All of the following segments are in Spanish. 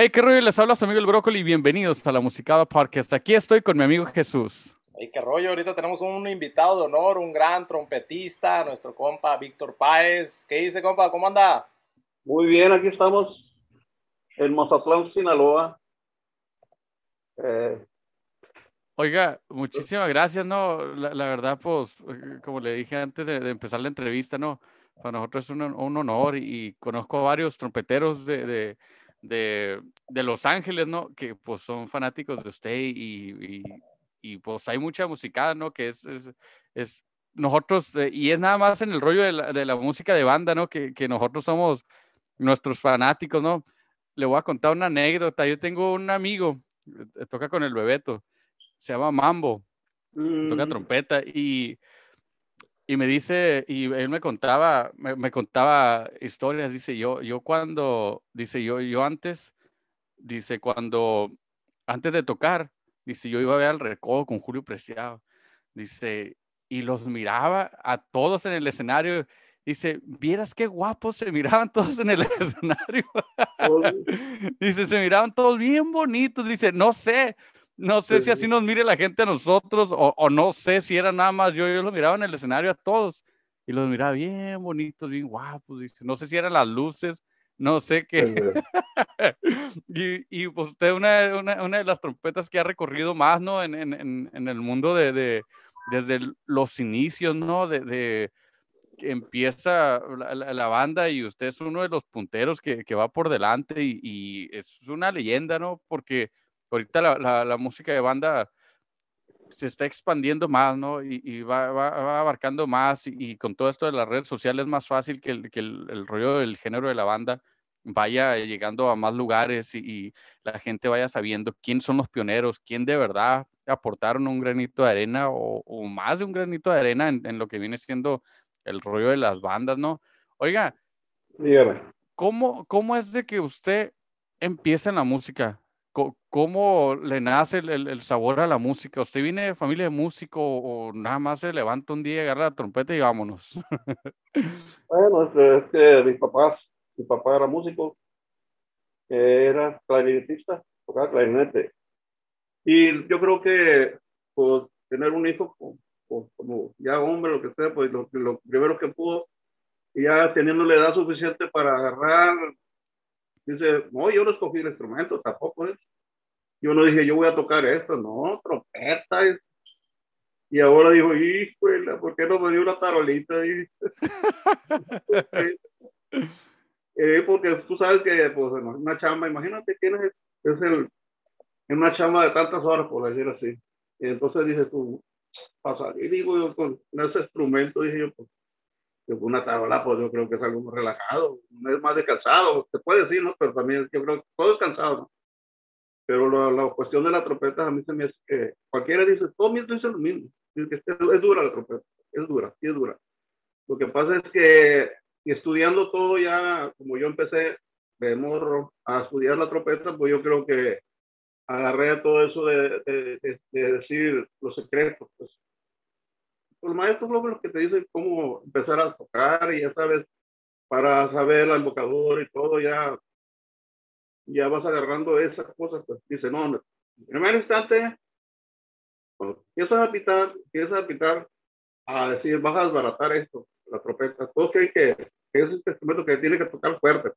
Hey, qué rollo, les habla su amigo el Brócoli. Bienvenidos a la Musicada Podcast. Aquí estoy con mi amigo Jesús. Hey, qué rollo, ahorita tenemos un invitado de honor, un gran trompetista, nuestro compa Víctor Páez. ¿Qué dice, compa? ¿Cómo anda? Muy bien, aquí estamos en Mazatlán, Sinaloa. Eh, Oiga, muchísimas gracias, ¿no? La, verdad, pues, eh, como le dije antes de, empezar la entrevista, ¿no? Para nosotros es un, honor y, conozco a varios trompeteros de, de, de, Los Ángeles, ¿no? Que pues son fanáticos de usted y, y, pues hay mucha música, ¿no? Que es, es, es nosotros, eh, y es nada más en el rollo de la, de la música de banda, ¿no? Que, que nosotros somos nuestros fanáticos, ¿no? Le voy a contar una anécdota. Yo tengo un amigo, eh, toca con el Bebeto se llama Mambo, toca mm. trompeta y, y me dice, y él me contaba, me, contaba historias, dice yo, yo cuando, dice yo, yo antes, dice cuando, antes de tocar, dice yo iba a ver al recodo con Julio Preciado, dice, y los miraba a todos en el escenario, dice, vieras qué guapos se miraban todos en el escenario. dice, se miraban todos bien bonitos, dice, no sé, no sé si así nos mire la gente a nosotros o, no sé si era nada más yo, yo los miraba en el escenario a todos y los miraba bien bonitos, bien guapos, dice, no sé si eran las luces, no sé qué. y, y, pues usted una, una, una, de las trompetas que ha recorrido más, ¿no? En, en, en el mundo de, de, desde los inicios, ¿no? De, de que empieza la, la, banda y usted es uno de los punteros que, que va por delante y, y, es una leyenda, ¿no? Porque ahorita la, la, música de banda se está expandiendo más, ¿no? Y, va, va, abarcando más y, con todo esto de las redes sociales es más fácil que, el, que el, rollo del género de la banda vaya llegando a más lugares y, la gente vaya sabiendo quién son los pioneros, quién de verdad aportaron un granito de arena o, más de un granito de arena en, lo que viene siendo el rollo de las bandas, ¿no? Oiga, ¿cómo, ¿cómo es de que usted empieza en la música? ¿Cómo le nace el, sabor a la música? ¿Usted viene de familia de músico o nada más se levanta un día, agarra la trompeta y vámonos? bueno, es, que mis papás, mi papá era músico, era clarinetista, tocaba clarinete. Y yo creo que pues, tener un hijo como ya hombre, lo que sea, pues lo, lo primero que pudo, y ya teniendo la edad suficiente para agarrar Dice, no, yo no escogí el instrumento, tampoco es. Yo no dije, yo voy a tocar esto, no, trompeta. Y ahora dijo, híjole, ¿por qué no me dio una tarolita? eh, porque tú sabes que, pues, una chamba, imagínate quién es, es el, en una chamba de tantas horas, por decir así. Y entonces dije tú, pasa, y digo yo, con ese instrumento, dije yo, pues, una tarola, pues yo creo que es algo muy relajado, es más de cansado, se puede decir, ¿no? Pero también yo creo que todo es cansado, ¿no? Pero la, cuestión de la trompeta a mí se me hace que cualquiera dice, todo mundo dice lo mismo, es, que es, dura la trompeta, es dura, sí es dura. Lo que pasa es que estudiando todo ya, como yo empecé de morro a estudiar la trompeta, pues yo creo que agarré todo eso de, de, de decir los secretos, pues los maestros luego los que te dicen cómo empezar a tocar y ya sabes, para saber el embocador y todo, ya, ya vas agarrando esas cosas, pues dice, no, en primer instante, cuando empiezas a pitar, empiezas a pitar, a decir, vas a desbaratar esto, la trompeta, todos creen que, que es este instrumento que tiene que tocar fuerte.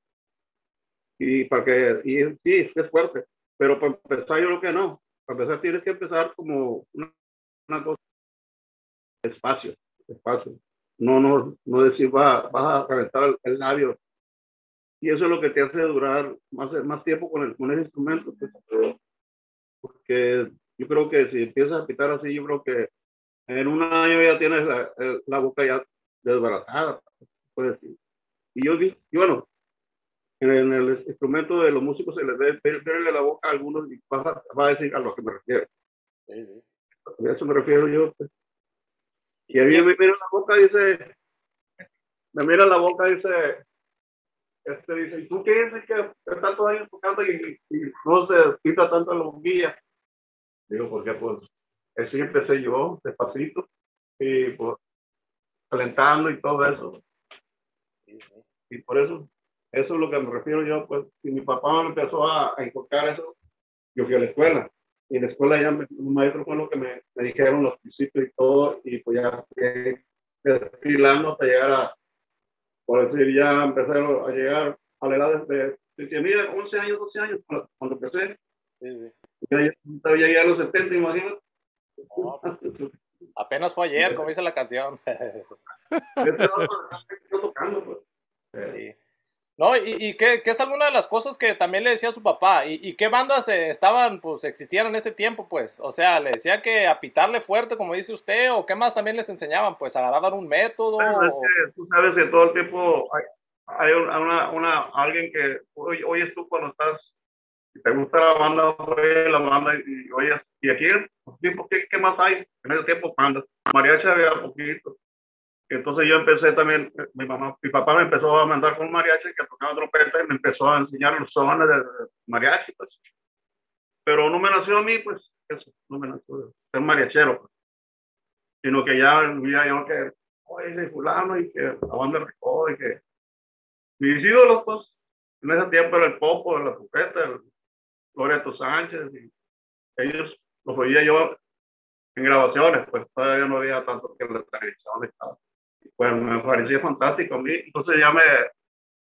Y para que, y sí, es fuerte, pero para empezar yo creo que no. Para empezar tienes que empezar como una, una cosa espacio, espacio. No, no, no decir, va, vas a calentar el, labio. Y eso es lo que te hace durar más, más tiempo con el, con el instrumento. Pues, porque yo creo que si empiezas a pitar así, yo creo que en un año ya tienes la, la boca ya desbaratada, decir. Y yo, y bueno, en el instrumento de los músicos se les debe verle la boca a algunos y va a, decir a lo que me refiero. A eso me refiero yo. Pues. Y a mí me mira la boca y dice, me mira la boca y dice, este dice, ¿y tú qué dices que tantos años tocando y, no se quita tanto la boquilla? Digo, porque pues así empecé yo, despacito, y pues calentando y todo eso. Y por eso, Eso es lo que me refiero yo, pues, si mi papá me empezó a, a inculcar eso, yo fui a la escuela. Y en la escuela ya un maestro fue lo que me, me, dijeron los principios y todo, y pues ya desfilando hasta llegar a, por decir, ya empecé a llegar a la edad de, de, mira, 11 años, 12 años, cuando, empecé. Sí, sí. Ya, ya llegué a los 70, imagínate. Pues, apenas fue ayer, como dice la canción. tocando, pues. Sí. No, y, y que, es alguna de las cosas que también le decía a su papá. ¿Y, y qué bandas eh, estaban, pues, existían en ese tiempo, pues? O sea, ¿le decía que a pitarle fuerte, como dice usted? ¿O qué más también les enseñaban? Pues, ¿agarraban un método? tú sabes que todo el tiempo hay, hay una, una, alguien que hoy, oyes tú cuando estás, si te gusta la banda, oye la banda y oyes, y aquí, ¿qué, ¿qué más hay? En ese tiempo, bandas. Mariachi había poquito. Entonces yo empecé también, mi mamá, mi papá me empezó a mandar con mariachi que tocaba trompeta y me empezó a enseñar los sones de mariachi, pues. Pero no me nació a mí, pues, eso, no me nació ser mariachero, pues. Sino que ya vivía yo que, oye, fulano y que la banda y que mis ídolos, pues, en ese tiempo era el Popo, la trompeta, el Loreto Sánchez y ellos los oía yo en grabaciones, pues todavía no había tanto que la televisión estaba pues me parecía fantástico a mí. Entonces ya me,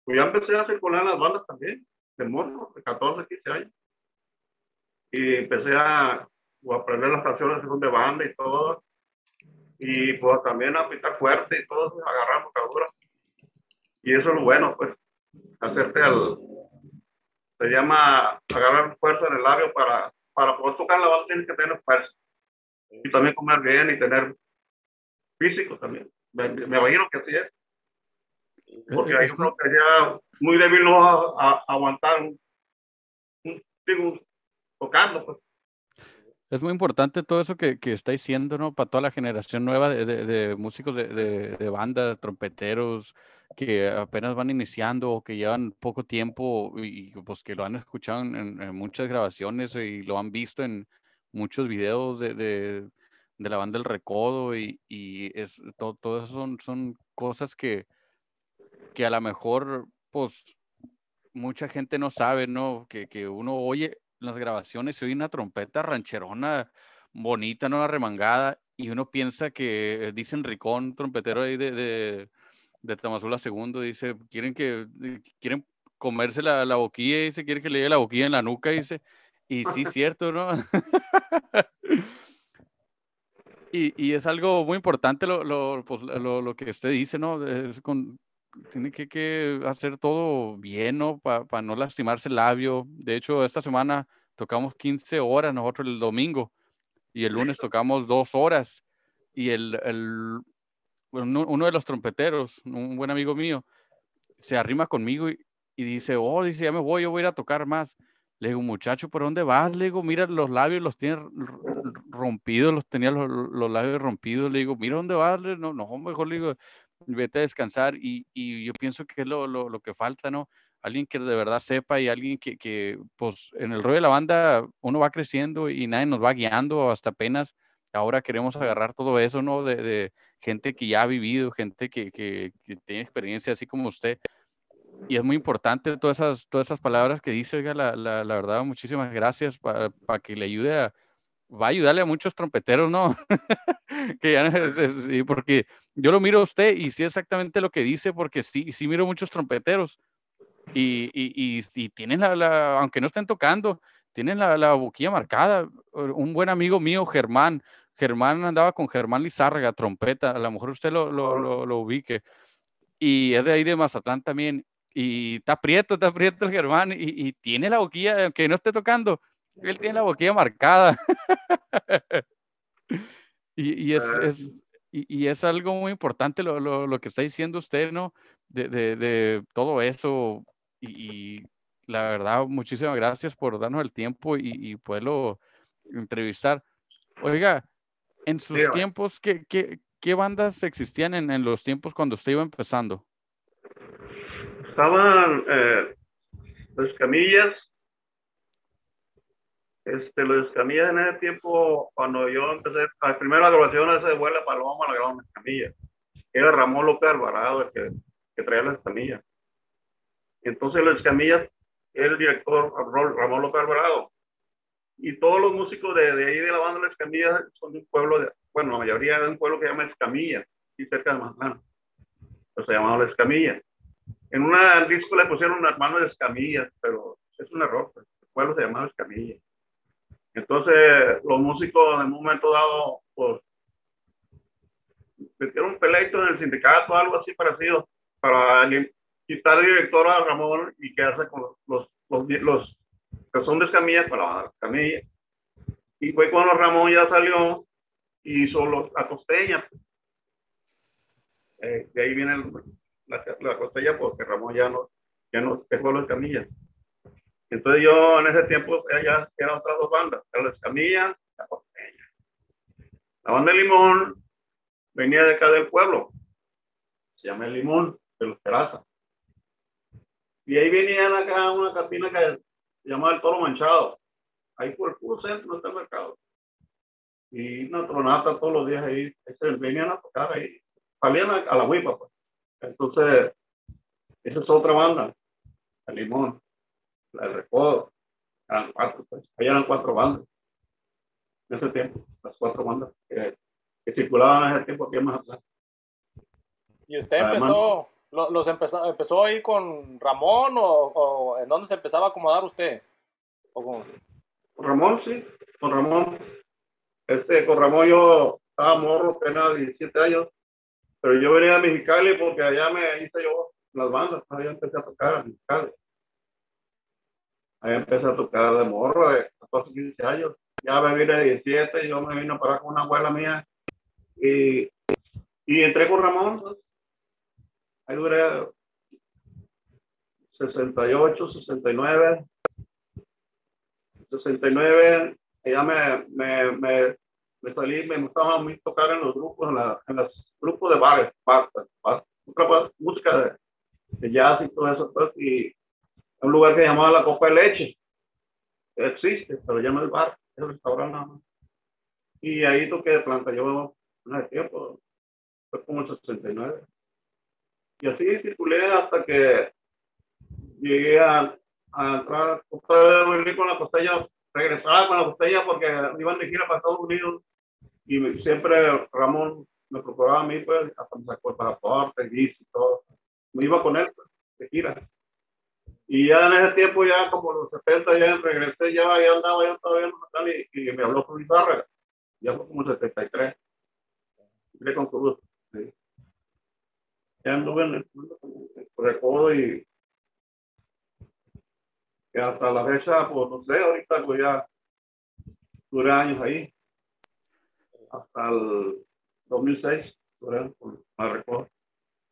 pues ya empecé a circular en las bandas también, de morro, de 14, 15 años. Y empecé a, pues, aprender las canciones de banda y todo. Y pues también a pitar fuerte y todo, agarrar bocadura. Y eso es lo bueno, pues, hacerte al, se llama agarrar fuerza en el labio para, para poder tocar la banda tienes que tener fuerza. Y también comer bien y tener físico también me, me imagino que así es. Porque hay uno que ya muy débil no va a, aguantar un, un, tocando. Pues. Es muy importante todo eso que, que está diciendo, ¿no? Para toda la generación nueva de, de, músicos de, de, bandas, trompeteros, que apenas van iniciando o que llevan poco tiempo y pues que lo han escuchado en, en muchas grabaciones y lo han visto en muchos videos de, de la banda El Recodo y, y es, todo, todo eso son, son cosas que, que a lo mejor, pues, mucha gente no sabe, ¿no? Que, que uno oye las grabaciones y oye una trompeta rancherona bonita, ¿no? Remangada, y uno piensa que dicen Ricón, trompetero ahí de, de, de Tamazula II, dice, quieren que, quieren comerse la, la boquilla, dice, quieren que le llegue la boquilla en la nuca, dice, y sí, cierto, ¿no? Y, y, es algo muy importante lo, lo, pues, lo, lo, que usted dice, ¿no? Es con, tiene que, que hacer todo bien, ¿no? Para no lastimarse el labio. De hecho, esta semana tocamos 15 horas nosotros el domingo y el lunes tocamos dos horas. Y el, el uno de los trompeteros, un buen amigo mío, se arrima conmigo y, y dice, oh, dice, ya me voy, yo voy a ir a tocar más. Le digo, muchacho, ¿por dónde vas? Le digo, mira, los labios los tiene rompidos, los tenía los, los, labios rompidos. Le digo, mira, ¿dónde vas? No, no, mejor le digo, vete a descansar. Y, y yo pienso que es lo, lo, lo, que falta, ¿no? Alguien que de verdad sepa y alguien que, que, pues, en el rollo de la banda uno va creciendo y nadie nos va guiando hasta apenas. Ahora queremos agarrar todo eso, ¿no? De, de gente que ya ha vivido, gente que, que, que tiene experiencia, así como usted y es muy importante todas esas, todas esas palabras que dice, oiga, la, la, la verdad, muchísimas gracias para que le ayude a, va a ayudarle a muchos trompeteros, ¿no? que ya es, porque yo lo miro a usted y sí exactamente lo que dice, porque sí, sí miro muchos trompeteros y, y, y, tienen la, la, aunque no estén tocando, tienen la, la, boquilla marcada. Un buen amigo mío, Germán, Germán andaba con Germán Lizárraga, trompeta, a lo mejor usted lo, lo, lo, lo ubique. Y es de ahí de Mazatlán también y está prieto, está prieto el Germán y, y, tiene la boquilla, aunque no esté tocando, él tiene la boquilla marcada. y, y, es, es y, y, es, algo muy importante lo, lo, lo, que está diciendo usted, ¿no? De, de, de todo eso. Y, la verdad, muchísimas gracias por darnos el tiempo y, poderlo entrevistar. Oiga, en sus tiempos, ¿qué, qué, ¿qué, bandas existían en, en los tiempos cuando usted iba empezando? Estaban eh, camillas. Este, los camillas en ese tiempo, cuando yo empecé, la primera grabación esa de Vuela Paloma la grabamos en camillas. Era Ramón López Alvarado el que, que traía las camillas. Entonces el Escamilla era el director Ramón López Alvarado. Y todos los músicos de, de ahí de la banda de Escamilla son de un pueblo, de, bueno, la mayoría de un pueblo que se llama Escamilla, y cerca de Mazatlán. Pues se llamaba La Escamilla. En una disco le pusieron una hermano de Escamilla, pero es un error. Pues. El pueblo se llamaba Escamilla. Entonces, los músicos en un momento dado, pues, metieron peleito en el sindicato, algo así parecido, para quitar el director a Ramón y quedarse con los, los, los, que son de Escamilla para Escamilla. Y fue cuando Ramón ya salió y hizo los, la costeña. Eh, de ahí viene la, la, costeña porque Ramón ya no, ya no dejó los Escamilla. Entonces yo en ese tiempo ya eran otras dos bandas, la Escamilla, la costeña. La banda de Limón venía de acá del pueblo, se llama el Limón, de los Terrazas. Y ahí venían acá una cantina que se llamaba el Toro Manchado. Ahí por el puro centro está mercado. Y una tronata todos los días ahí. venían a tocar ahí. Salían a, la huipa, pues. Entonces, esa es otra banda. El Limón, el Recodo. Eran cuatro, pues. Ahí eran cuatro bandas. En ese tiempo, las cuatro bandas que, circulaban en ese tiempo aquí en Mazatlán. Y usted empezó, ¿Los empezó, empezó ahí con Ramón o, en dónde se empezaba a acomodar usted? ¿O con... Ramón, sí, con Ramón. Este, con Ramón yo estaba morro, tenía 17 años, pero yo venía a Mexicali porque allá me hice yo las bandas, ahí empecé a tocar a Mexicali. Ahí empecé a tocar de morro, de 14, 15 años. Ya me vine de 17 y yo me vine a parar con una abuela mía y, y entré con Ramón. Pues, ahí duré 68, 69. 69, ya me, me, me, me salí, me gustaba muy tocar en los grupos, en, la, en los grupos de bares, música de, jazz y todo eso, pues, y un lugar que llamaba La Copa de Leche. Existe, pero ya no es bar, es restaurante nada más. Y ahí toqué de planta yo en ese tiempo, fue como el 69. Y así circulé hasta que llegué a, a entrar con la costeña, regresaba con la costeña porque iban de gira para Estados Unidos y siempre Ramón me procuraba a mí, pues, hasta me sacó el pasaporte, y todo. Me iba con él, pues, de gira. Y ya en ese tiempo, ya como los 70, ya regresé, ya, ya andaba yo todavía en y, y me habló por guitarra. Ya fue como el 73. Y con su sí ya anduve en el recodo y que hasta la fecha, pues no sé, ahorita pues ya duré años ahí. Hasta el 2006 duré por el recodo.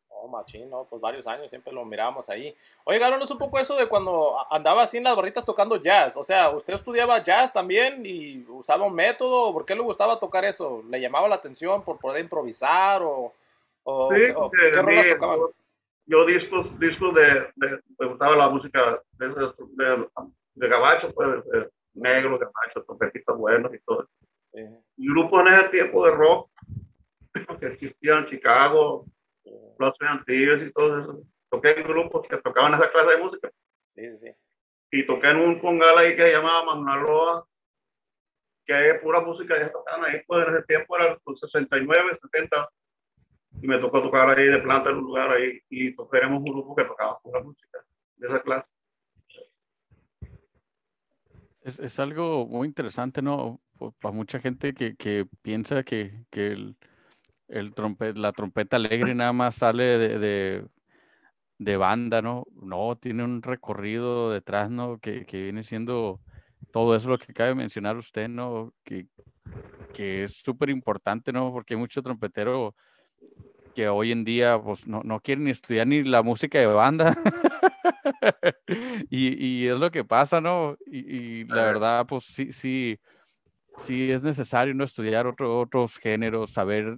Oh, machín, no, pues varios años siempre lo mirábamos ahí. Oye, háblanos un poco eso de cuando andaba así en las barritas tocando jazz. O sea, ¿usted estudiaba jazz también y usaba un método? ¿Por qué le gustaba tocar eso? ¿Le llamaba la atención por poder improvisar o, sí, ¿qué Yo discos, discos de, de, me gustaba la música de, de, de gabacho, pues, de, negro, gabacho, trompetistas buenos y todo. Y grupos en ese tiempo de rock que existían en Chicago, los antiguos y todo eso. Toqué en grupos que tocaban esa clase de música. Sí, sí. Y toqué en un congal ahí que se llamaba Manuel que es pura música, ya tocaban ahí, pues en ese tiempo era los 69, 70 y me tocó tocar ahí de planta en un lugar ahí y tocaremos un grupo que tocaba pura música de esa clase. Es, es algo muy interesante, ¿no? Para mucha gente que, que piensa que, que el, el trompet, la trompeta alegre nada más sale de, de, de, banda, ¿no? No, tiene un recorrido detrás, ¿no? Que, que viene siendo todo eso lo que acaba de mencionar usted, ¿no? Que, que es súper importante, ¿no? Porque hay mucho trompetero que hoy en día pues, no, no quieren estudiar ni la música de banda. y, y, es lo que pasa, ¿no? Y, y, la verdad, pues sí, sí, sí es necesario no estudiar otro, otros géneros, saber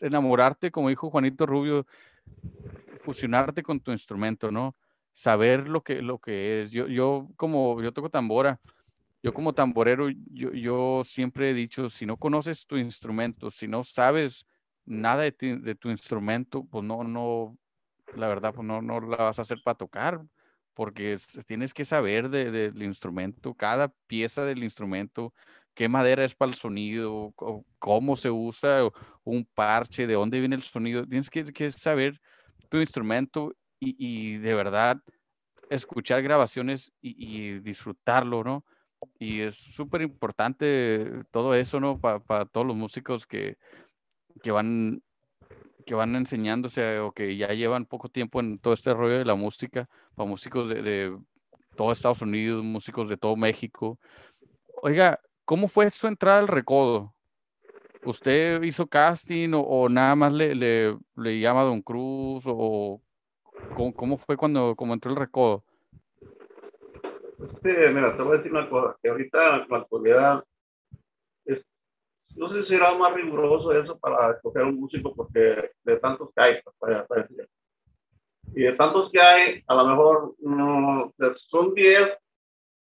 enamorarte, como dijo Juanito Rubio, fusionarte con tu instrumento, ¿no? Saber lo que, lo que es. Yo, yo como, yo toco tambora, yo como tamborero, yo, yo siempre he dicho, si no conoces tu instrumento, si no sabes nada de, tu instrumento, pues no, no, la verdad, pues no, no la vas a hacer para tocar, porque tienes que saber del instrumento, cada pieza del instrumento, qué madera es para el sonido, cómo se usa un parche, de dónde viene el sonido. Tienes que, saber tu instrumento y, de verdad escuchar grabaciones y, disfrutarlo, ¿no? Y es súper importante todo eso, ¿no? Para todos los músicos que, que van que van enseñándose o que ya llevan poco tiempo en todo este rollo de la música, para músicos de, de todo Estados Unidos, músicos de todo México. Oiga, ¿cómo fue su entrada al recodo? ¿Usted hizo casting o, nada más le, le, le, llama Don Cruz o cómo, cómo fue cuando como entró el recodo? Sí, mira, te voy a decir una cosa, que ahorita la actualidad no sé si será más riguroso eso para escoger un músico porque de tantos que hay, pues, para, para decir. Y de tantos que hay, a lo mejor no, son 10,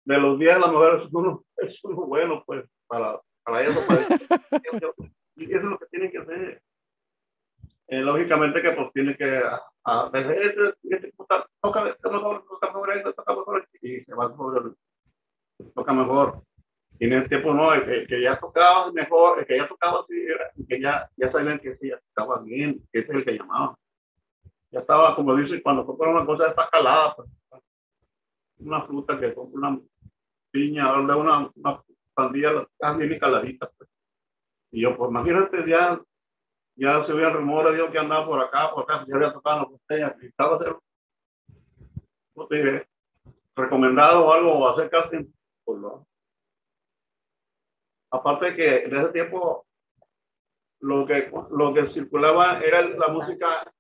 de los 10 a lo mejor es uno, es uno bueno, pues, para, para eso. y eso es lo que tienen que hacer. Eh, lógicamente que pues tiene que a, a, este, este, toca, mejor, toca mejor, toca mejor, y se va sobre toca mejor y en ese tiempo no, el que, ya tocaba mejor, el que ya tocaba así, el que ya, ya sabían que sí, ya tocaba bien, que ese es el que llamaba. Ya estaba, como dice, cuando compra una cosa está calada, pues, una fruta que compra una piña, una, una, una pandilla, está bien caladita. Pues. Y yo, pues imagínate, ya, ya se veía rumores, digo que andaba por acá, por acá, ya había tocado en la botella, y estaba hacer, no te recomendado o algo, o hacer casting, pues no aparte de que en ese tiempo lo que, lo que circulaba era la música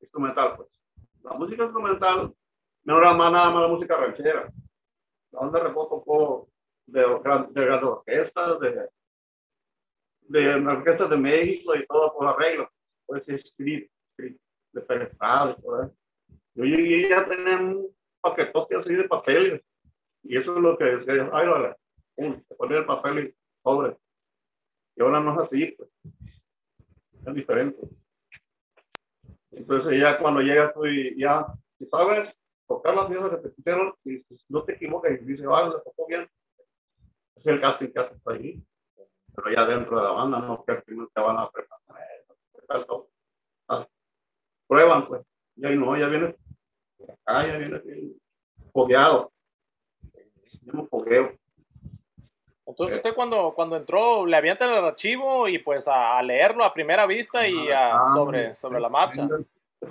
instrumental, pues. La música instrumental no era más nada más la música ranchera. Onda reposo tocó de, de, de orquestas, de, de orquestas de México y todo por arreglo. Pues escrito, de penetrado y todo eso. Yo llegué a tener un paquetote así de papeles. Y eso es lo que decía, ay, vale, se ponía el papel y pobre. Y ahora no es así, pues. Es diferente. Entonces ya cuando llegas tú y ya, sabes tocar las te pusieron, y no te equivocas y dices, vale, le tocó bien, es el casting que haces ahí. Pero ya dentro de la banda, no que primero te van a preparar. Ah, prueban, pues. Y ahí no, ya viene acá, ya viene fogueado. Tenemos fogueo. Entonces usted cuando, cuando entró le avientan el archivo y pues a, leerlo a primera vista y a, ah, sobre, sobre la marcha.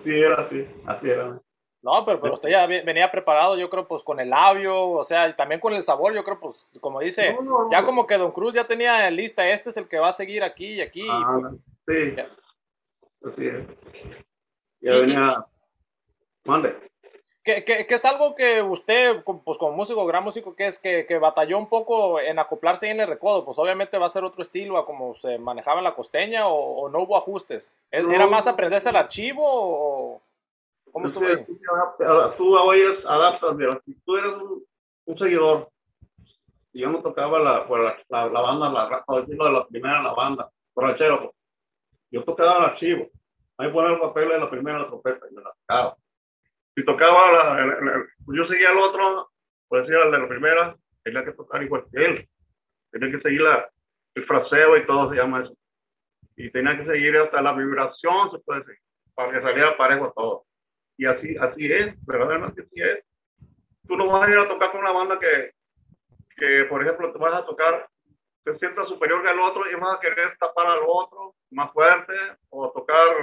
Sí, era así, así era. No, pero, pero usted ya venía preparado, yo creo, pues con el labio, o sea, también con el sabor, yo creo, pues, como dice, ya como que Don Cruz ya tenía lista, este es el que va a seguir aquí y aquí. Ah, sí, así es. Ya venía, mande que, es algo que usted, pues como músico, gran músico, que es que, que, batalló un poco en acoplarse en el recodo, pues obviamente va a ser otro estilo a como se manejaba en la costeña o, no hubo ajustes. ¿Era más aprenderse el archivo o cómo estuvo ahí? Tú oyes, adaptas, si tú eres un, seguidor, y yo no tocaba la, pues, la, la, banda, la, decirlo de la primera la banda, borrachero, pues, yo tocaba el archivo, ahí poner el papel de la primera la trompeta y me la tocaba si tocaba, la, yo seguía al otro, pues decía el de la primera, tenía que tocar igual que él. Tenía que seguir la, el fraseo y todo se llama eso. Y tenía que seguir hasta la vibración, se puede decir, para que saliera parejo todo. Y así, así es, verdaderamente así es. Tú no vas a ir a tocar con una banda que, que por ejemplo, te vas a tocar, te sientas superior que el otro y vas a querer tapar al otro más fuerte o tocar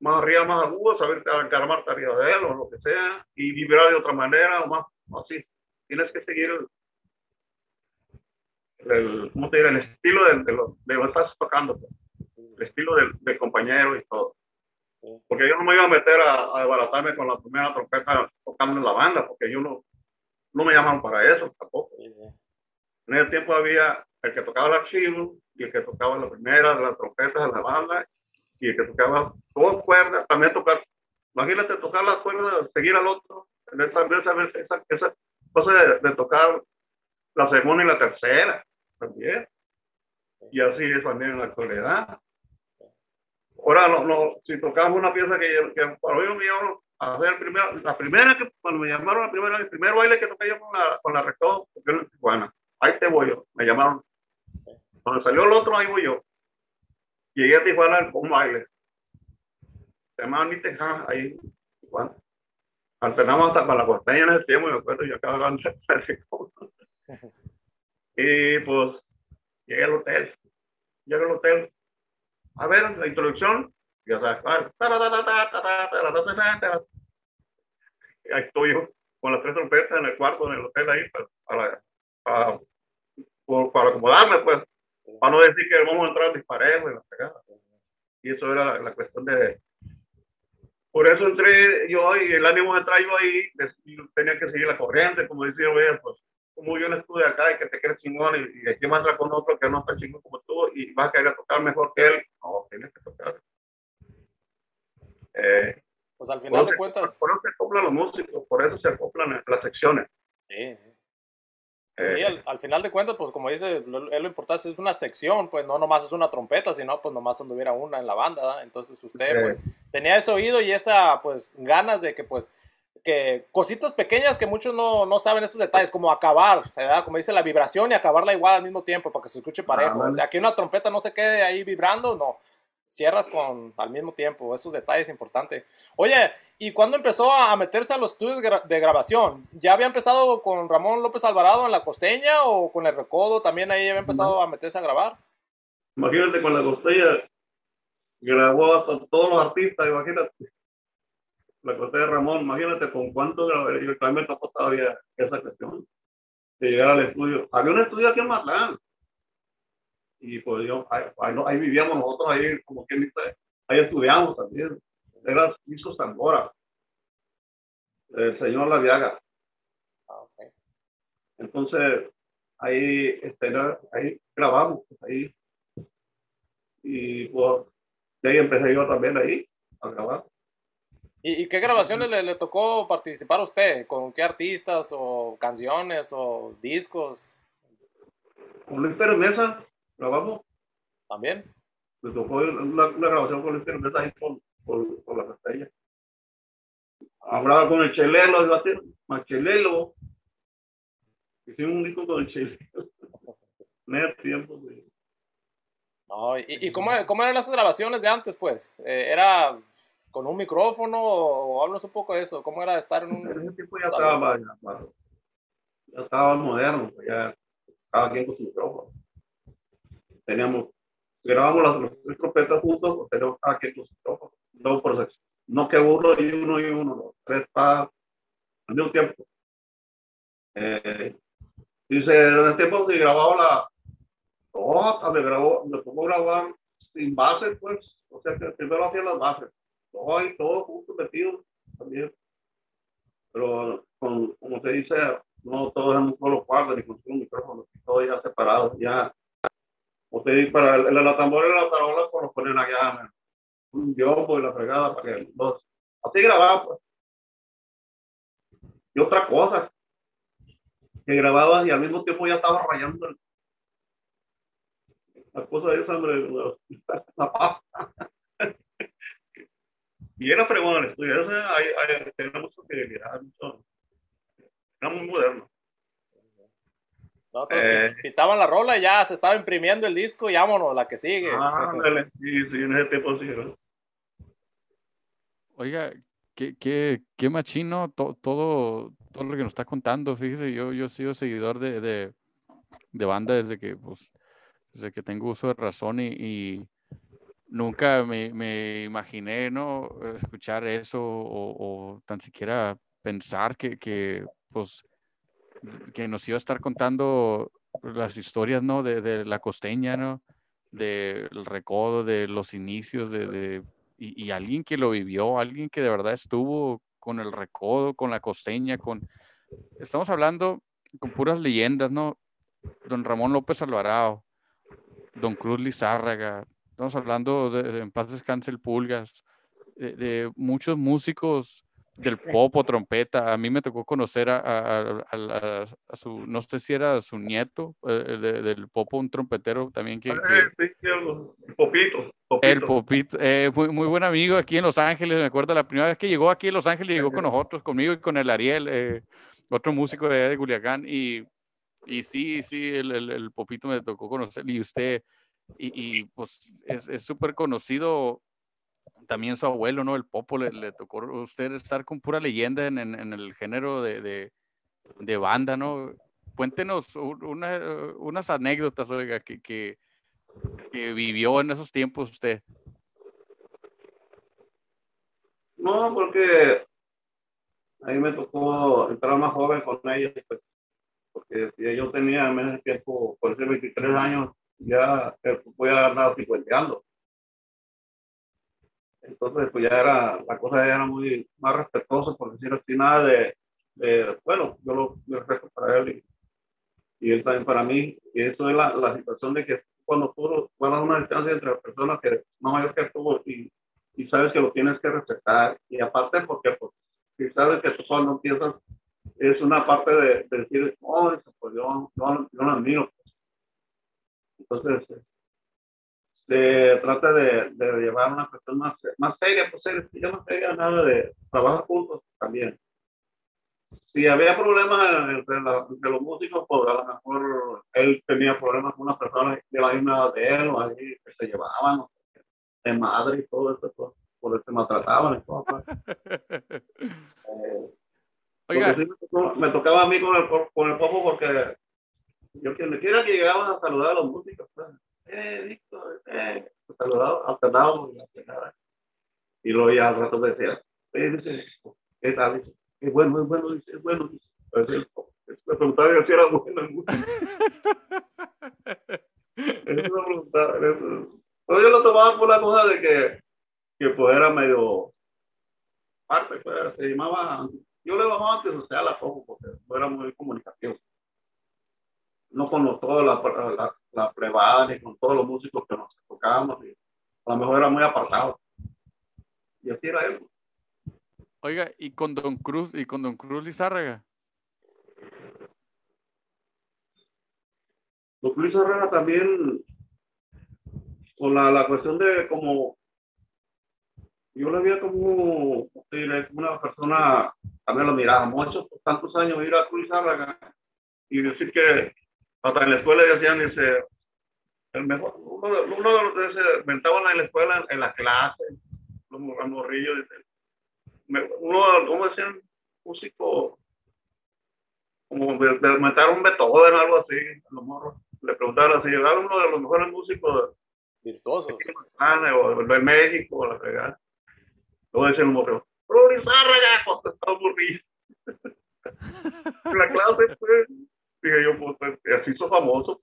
más arriba, más agudo, saber encaramarte arriba de él o lo que sea, y vibrar de otra manera o más así. Tienes que seguir el, el ¿cómo te diré? el estilo de, de, lo, de lo que estás tocando, pues. el estilo del, del, compañero y todo. Porque yo no me iba a meter a, a desbaratarme con la primera trompeta tocando en la banda, porque yo no, no me llamaron para eso tampoco. En ese tiempo había el que tocaba el archivo y el que tocaba la primera de las trompetas de la banda y el que tocaba dos cuerdas, también tocar, imagínate tocar las cuerdas, seguir al otro, esa, esa, esa, esa cosa de, tocar la segunda y la tercera, también. Y así es también en la actualidad. Ahora, no, no, si tocamos una pieza que, que para hoy mío a hacer el primer, la primera que, cuando me llamaron, la primera, el primer baile que toqué yo con la, con la rector, porque Tijuana, ahí te voy yo, me llamaron. Cuando salió el otro, ahí voy yo. Llegué a Tijuana con un baile. Se llamaba Niteja, ahí, Tijuana. Alternamos hasta para la costeña en ese tiempo, me acuerdo, yo acabo de Y pues, llegué al hotel. Llegué al hotel. A ver, la introducción, ya sabes, ahí estoy yo con las tres trompetas en el cuarto, en el hotel ahí, para, para, para, acomodarme, pues, para no decir que vamos a entrar disparejo y la pegada. Y eso era la, cuestión de... Por eso entré yo y el ánimo de entrar yo ahí, tenía que seguir la corriente, como decía, pues, como yo no estuve acá y que te quieres chingón y, y aquí más con otro que no está chingón como tú y vas a querer tocar mejor que él, no, tienes que tocar. Eh, pues al final de cuentas. Por eso se acoplan los músicos, por eso se acoplan las secciones. Sí. Sí, eh, al, final de cuentas, pues como dice, lo, lo importante es una sección, pues no nomás es una trompeta, sino pues nomás anduviera una en la banda, entonces usted pues tenía ese oído y esa pues ganas de que pues que cositas pequeñas que muchos no, no saben esos detalles, como acabar, ¿verdad? Como dice la vibración y acabarla igual al mismo tiempo para que se escuche parejo. o sea, que una trompeta no se quede ahí vibrando, no cierras con al mismo tiempo, esos detalles importantes. Oye, ¿y cuándo empezó a meterse a los estudios de grabación? ¿Ya había empezado con Ramón López Alvarado en la costeña o con el recodo también ahí había empezado a meterse a grabar? Imagínate con la costeña, grabó a todos los artistas, imagínate. La costeña de Ramón, imagínate con cuánto yo también me tocó todavía esa cuestión de llegar al estudio. Había un estudio aquí en Matlán, y pues yo, ahí, vivíamos nosotros, ahí como quien dice, ahí estudiamos también. Era Discos Tambora, el señor Laviaga. Ah, Entonces, ahí, este, ahí grabamos, pues, ahí. Y pues, de ahí empecé yo también ahí a grabar. ¿Y, y qué grabaciones le, le, tocó participar a usted? ¿Con qué artistas o canciones o discos? Con Luis Pérez Mesa, grabamos. ¿También? Me tocó una, grabación con este mensaje por, por, por la castella. Hablaba con el chelelo, iba a ser más chelelo. Hicimos un disco con el chelelo. No tiempo de... No, ¿y, y cómo, cómo, eran las grabaciones de antes, pues? Eh, ¿Era con un micrófono o, o un poco de eso? ¿Cómo era estar en un...? En ese tiempo ya estaba, ya, ya estaba moderno, pues ya cada quien con su micrófono teníamos, grabamos las, las trompetas juntos, pero aquí tus dos por No que uno y uno y uno, los tres para al mismo tiempo. Eh, dice, en el tiempo que grababa la, oh, me grabó, me tocó grabar sin base, pues, o sea que primero hacía las bases, todo y todo juntos metidos también. Pero con, como se dice, no todos en un solo cuarto ni con un micrófono, todo ya separado, ya Usted para el, la tambora y la tarola pues los ponen allá, un biombo y la fregada para que los así grababa pues. Y otra cosa, que grababa y al mismo tiempo ya estaba rayando la cosa de esa, hombre, la, paz. Y era fregón el estudio, ese, hay, hay, tenía mucha fidelidad, mucho, era muy moderno. Nosotros eh, quitaban la rola y ya se estaba imprimiendo el disco y vámonos, la que sigue. Ah, sí, sí, en ese tiempo sí. Oiga, qué, qué, qué machino todo, todo lo que nos está contando. Fíjese, yo, yo he sido seguidor de, de, de banda desde que, pues, desde que tengo uso de razón y, y nunca me, imaginé, ¿no? Escuchar eso o, tan siquiera pensar que, que, pues, que nos iba a estar contando las historias, ¿no? De, de la costeña, ¿no? Del recodo, de los inicios, de, de y, y, alguien que lo vivió, alguien que de verdad estuvo con el recodo, con la costeña, con... Estamos hablando con puras leyendas, ¿no? Don Ramón López Alvarado, Don Cruz Lizárraga, estamos hablando de, En paz descanse el Pulgas, de, de muchos músicos del popo, trompeta. A mí me tocó conocer a, a, su, no sé si era su nieto, eh, del popo, un trompetero también que... Ah, sí, el popito. El popito, eh, muy, muy, buen amigo aquí en Los Ángeles, me acuerdo la primera vez que llegó aquí en Los Ángeles, llegó con nosotros, conmigo y con el Ariel, eh, otro músico de, de Culiacán, y, y sí, sí, el, el, el, popito me tocó conocer, y usted, y, pues es súper conocido también su abuelo, ¿no? El Popo le, tocó a usted estar con pura leyenda en, en, el género de, de, banda, ¿no? Cuéntenos una, unas anécdotas, oiga, que, que, vivió en esos tiempos usted. No, porque ahí me tocó entrar más joven con ellos, pues, porque yo tenía menos tiempo, por ser 23 años, ya voy a andar cincuenteando. Entonces, pues ya era, la cosa ya era muy más respetuosa, por decir así, nada de, de bueno, yo lo, respeto para él y, él también para mí. Y eso es la, la situación de que cuando tú guardas una distancia entre personas que no mayor que tú y, y sabes que lo tienes que respetar. Y aparte, porque pues, si sabes que tú cuando empiezas, es una parte de, decir, oh, eso, pues yo, yo, yo lo admiro. Entonces, se trata de, de, llevar una cuestión más, más seria, pues ya no seria nada de trabajar juntos también. Si había problemas entre, entre, los músicos, pues a lo mejor él tenía problemas con unas personas de la misma de él, o ahí que se llevaban, de madre y todo eso, pues, por eso se maltrataban y todo. Pues. eh, Oiga. Sí me, tocaba, a mí con el, con el popo porque yo quien quiera que llegaban a saludar a los músicos, pues eh, Víctor, eh, saludado, alternado, y luego ya al rato me decía, eh, dice, ¿qué tal? Dice, es bueno, es bueno, dice, es bueno, dice. Me preguntaba si era bueno el músico. Eso me preguntaba. Pero yo lo tomaba por la cosa de que, que pues era medio parte, pues, se llamaba, yo le llamaba antisocial a poco porque no era muy comunicativo no con toda la, la, la privada ni con todos los músicos que nos tocábamos. Y a lo mejor era muy apartado. Y así era él. Oiga, ¿y con Don Cruz y con Don Cruz Lizárraga? Don Cruz Lizárraga también, con la, la cuestión de como yo le veía como una persona, también lo miraba mucho, por tantos años ir a Cruz Lizárraga y decir que hasta en la escuela decían, dice, el mejor, uno, de, uno de los que se inventaban en la escuela, en las clases, los, morrillos, dice, uno, ¿cómo decían? Músico, como de, de meter un Beethoven o algo así, los morros. Le preguntaron si era uno de los mejores músicos virtuosos o de México, la fregada. Luego decían los morros, Rudy Zárraga, contestó un burrillo. la clase, pues, dije yo, pues, pues, así hizo famoso.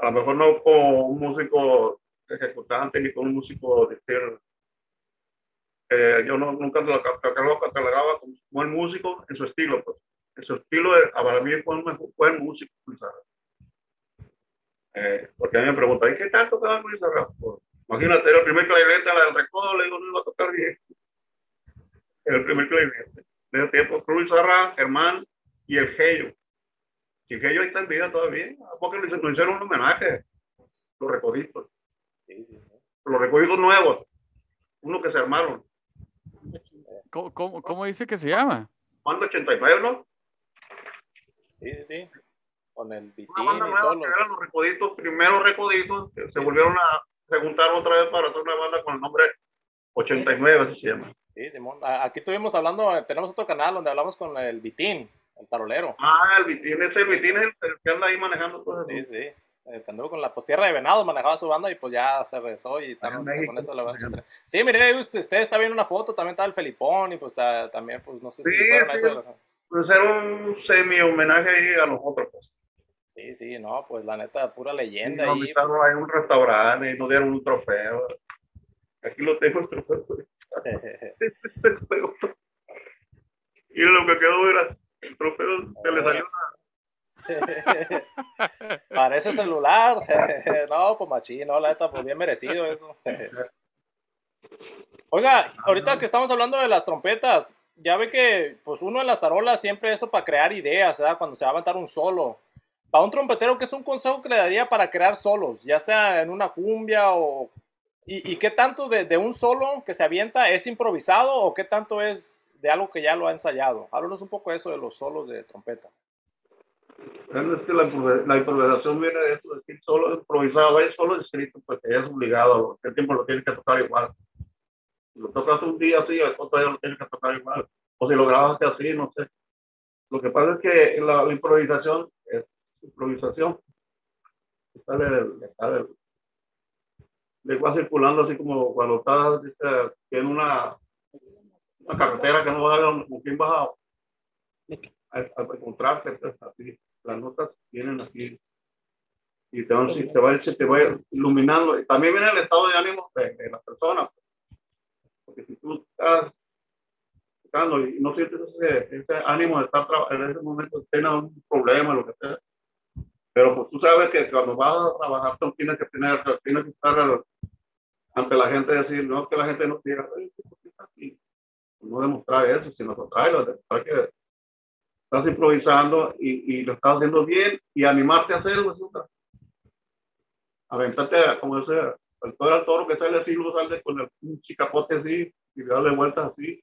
A lo mejor no con un músico ejecutante ni con un músico de eh, yo no, nunca lo catalogaba como buen músico en su estilo, pues. En su estilo, para mí fue un buen músico, eh, porque a mí me preguntan, ¿y qué tanto tocaba Luis Pues, imagínate, era el primer clarinete del recodo, le digo, no iba a tocar bien. Era el primer clarinete. De ese tiempo, Cruz Germán, y el Gello. Y el Gello está en vida todavía. porque le hicieron un homenaje? Los recoditos. Los recoditos nuevos. Uno que se armaron. ¿Cómo, cómo, cómo dice que se llama? Banda 89, ¿no? Sí, sí, sí. Con el Vitín Una banda nueva que eran los recoditos, primeros recoditos, que se volvieron a, se juntaron otra vez para hacer una banda con el nombre 89, así se llama. Sí, Simón. Aquí estuvimos hablando, tenemos otro canal donde hablamos con el Vitín. El tarolero. Ah, el Vitín, ese Vitín es el que anda ahí manejando todo eso. Sí, sí. El que anduvo con la postierra de Venado manejaba su banda y pues ya se rezó y también con eso la Sí, mire, usted, usted está viendo una foto, también está el Felipón y pues también, pues no sé si fueron a eso. Pues era un semi homenaje ahí a los otros. Pues. Sí, sí, no, pues la neta, pura leyenda. Sí, ahí, pues. hay un restaurante y nos dieron un trofeo. Aquí lo tengo el trofeo. y lo que quedó era trofeo se le salió Parece celular. no, pues machín, no, la neta, pues bien merecido eso. Oiga, ahorita que estamos hablando de las trompetas, ya ve que pues uno en las tarolas siempre eso para crear ideas, ¿verdad? Cuando se va a aventar un solo. Para un trompetero, ¿qué es un consejo que le daría para crear solos? Ya sea en una cumbia o... ¿Y, qué tanto de, un solo que se avienta es improvisado o qué tanto es de algo que ya lo ha ensayado? Háblanos un poco de eso de los solos de trompeta. Es que la, improvisación viene de eso, decir solo improvisado, es solo escrito, pues es obligado, el tiempo lo tienes que tocar igual. Si lo tocas un día así, el otro día lo tienes que tocar igual. O si lo grabaste así, no sé. Lo que pasa es que la, improvisación es improvisación. Está de, está de, va circulando así como cuando estás en una, una carretera que no va a dar un fin bajado. Al, encontrarte, pues, así, las notas vienen así y te, van, te, va, te va iluminando. También viene el estado de ánimo de, de la persona. Porque si tú estás tocando y no sientes ese, ese ánimo de estar en ese momento, tienes un problema, lo que sea. Pero pues tú sabes que cuando vas a trabajar, tú tienes que tener, tienes que estar ante la gente y decir, no que la gente no diga, No demostrar eso, sino contrario, demostrar que estás improvisando y, y, lo estás haciendo bien y animarte a hacerlo. Aventarte, como dice el toro al toro que sale así, luego sale con el, un chicapote así y darle vueltas así,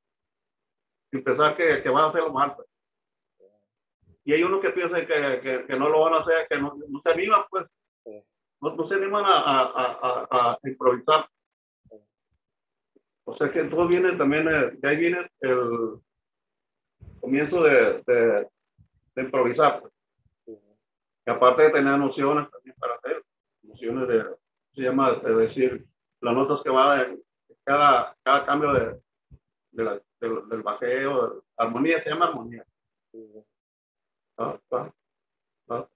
sin pensar que, que van a hacerlo mal. Pues. Y hay uno que piensa que, que, que, no lo van a hacer, que no, no se animan, pues. No, no se animan a, a, a, a, improvisar. O sea que todo viene también, eh, de ahí viene el comienzo de, de, de improvisar. Pues. Y aparte de tener nociones también para hacer, nociones de, se llama, es decir, las notas que va de cada, cada cambio de, de la, del bajeo, armonía, se llama armonía. Va,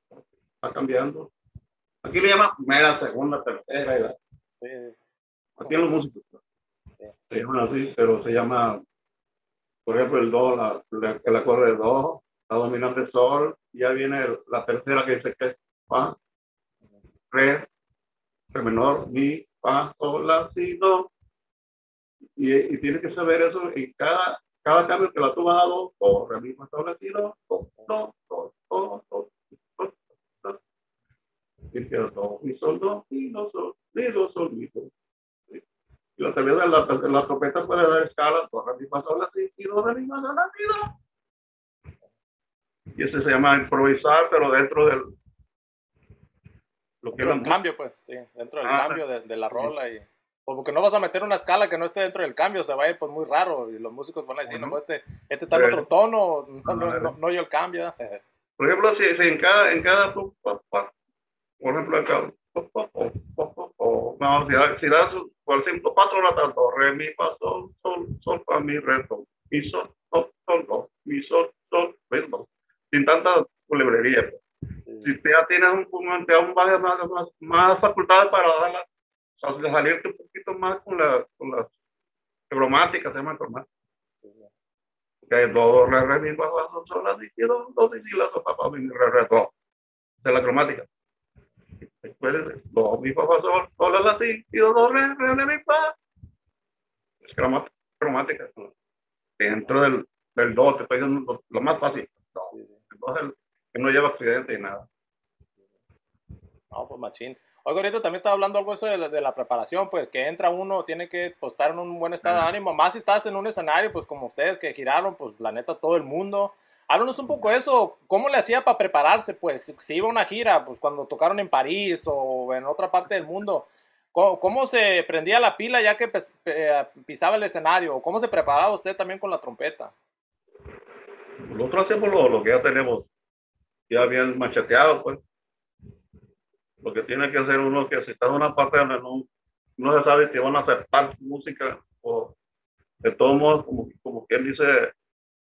cambiando. Aquí le llama primera, segunda, tercera. Y la, Aquí en los músicos. Se llama así, pero se llama, por ejemplo, el do, la, la, el acorde de do, la dominante sol, ya viene la tercera que dice que es fa, re, re menor, mi, fa, sol, la, si, do. Y, y tienes que saber eso y cada, cada cambio que la tú vas a do, do, re, mi, fa, sol, la, si, do, do, do, do, do, do, do, y sol, do, mi, do, sol, mi, do, sol, mi, do. Y la teoría de la, de la trompeta puede dar escalas, do, re, mi, fa, sol, la, si, y do, re, mi, fa, sol, la, do. Y ese se llama improvisar, pero dentro del, lo que era cambio, pues, sí, dentro del ah, cambio de, de, la rola y pues, porque no vas a meter una escala que no esté dentro del cambio, se va a ir pues muy raro y los músicos van a decir, no, pues, este, este está en otro tono, no, no, no, yo el cambio. Por ejemplo, si, si, en cada, en cada, por ejemplo, cada, no, si, si das, por ejemplo, cuatro notas, do, re, mi, fa, sol, sol, sol, fa, mi, re, do, mi, sol, sol, sol, do, mi, sol, sol, re, do, sin tanta culebrería. Pues si ya tienes un, un, un más, más, más facultades para dar o sea, salirte un poquito más con, la, con las cromáticas, se llama cromática. Que do, re, re, mi, fa, sol, sol, la, si, do, do, si, si, la, so, fa, fa, mi, re, re, do. Esa es la cromática. Después, do, mi, fa, fa, sol, sol, la, si, si, do, do, re, re, re, mi, fa. Es cromática. Dentro del, del do, te estoy diciendo lo, lo más fácil. Do. Entonces, que no lleva accidente y nada. No, pues machín. Oiga, ahorita también estaba hablando algo eso de la, de la, preparación, pues que entra uno, tiene que estar en un buen estado de ánimo, más si estás en un escenario, pues como ustedes que giraron, pues la neta todo el mundo. Háblanos un poco de eso, ¿cómo le hacía para prepararse? Pues si iba a una gira, pues cuando tocaron en París o en otra parte del mundo, ¿cómo, cómo se prendía la pila ya que pisaba el escenario? ¿Cómo se preparaba usted también con la trompeta? Nosotros hacemos lo, lo que ya tenemos ya bien macheteado, pues. Lo que tiene que hacer uno que si está en una parte donde no, no se sabe si van a aceptar música o de todos modos, como, como quien dice,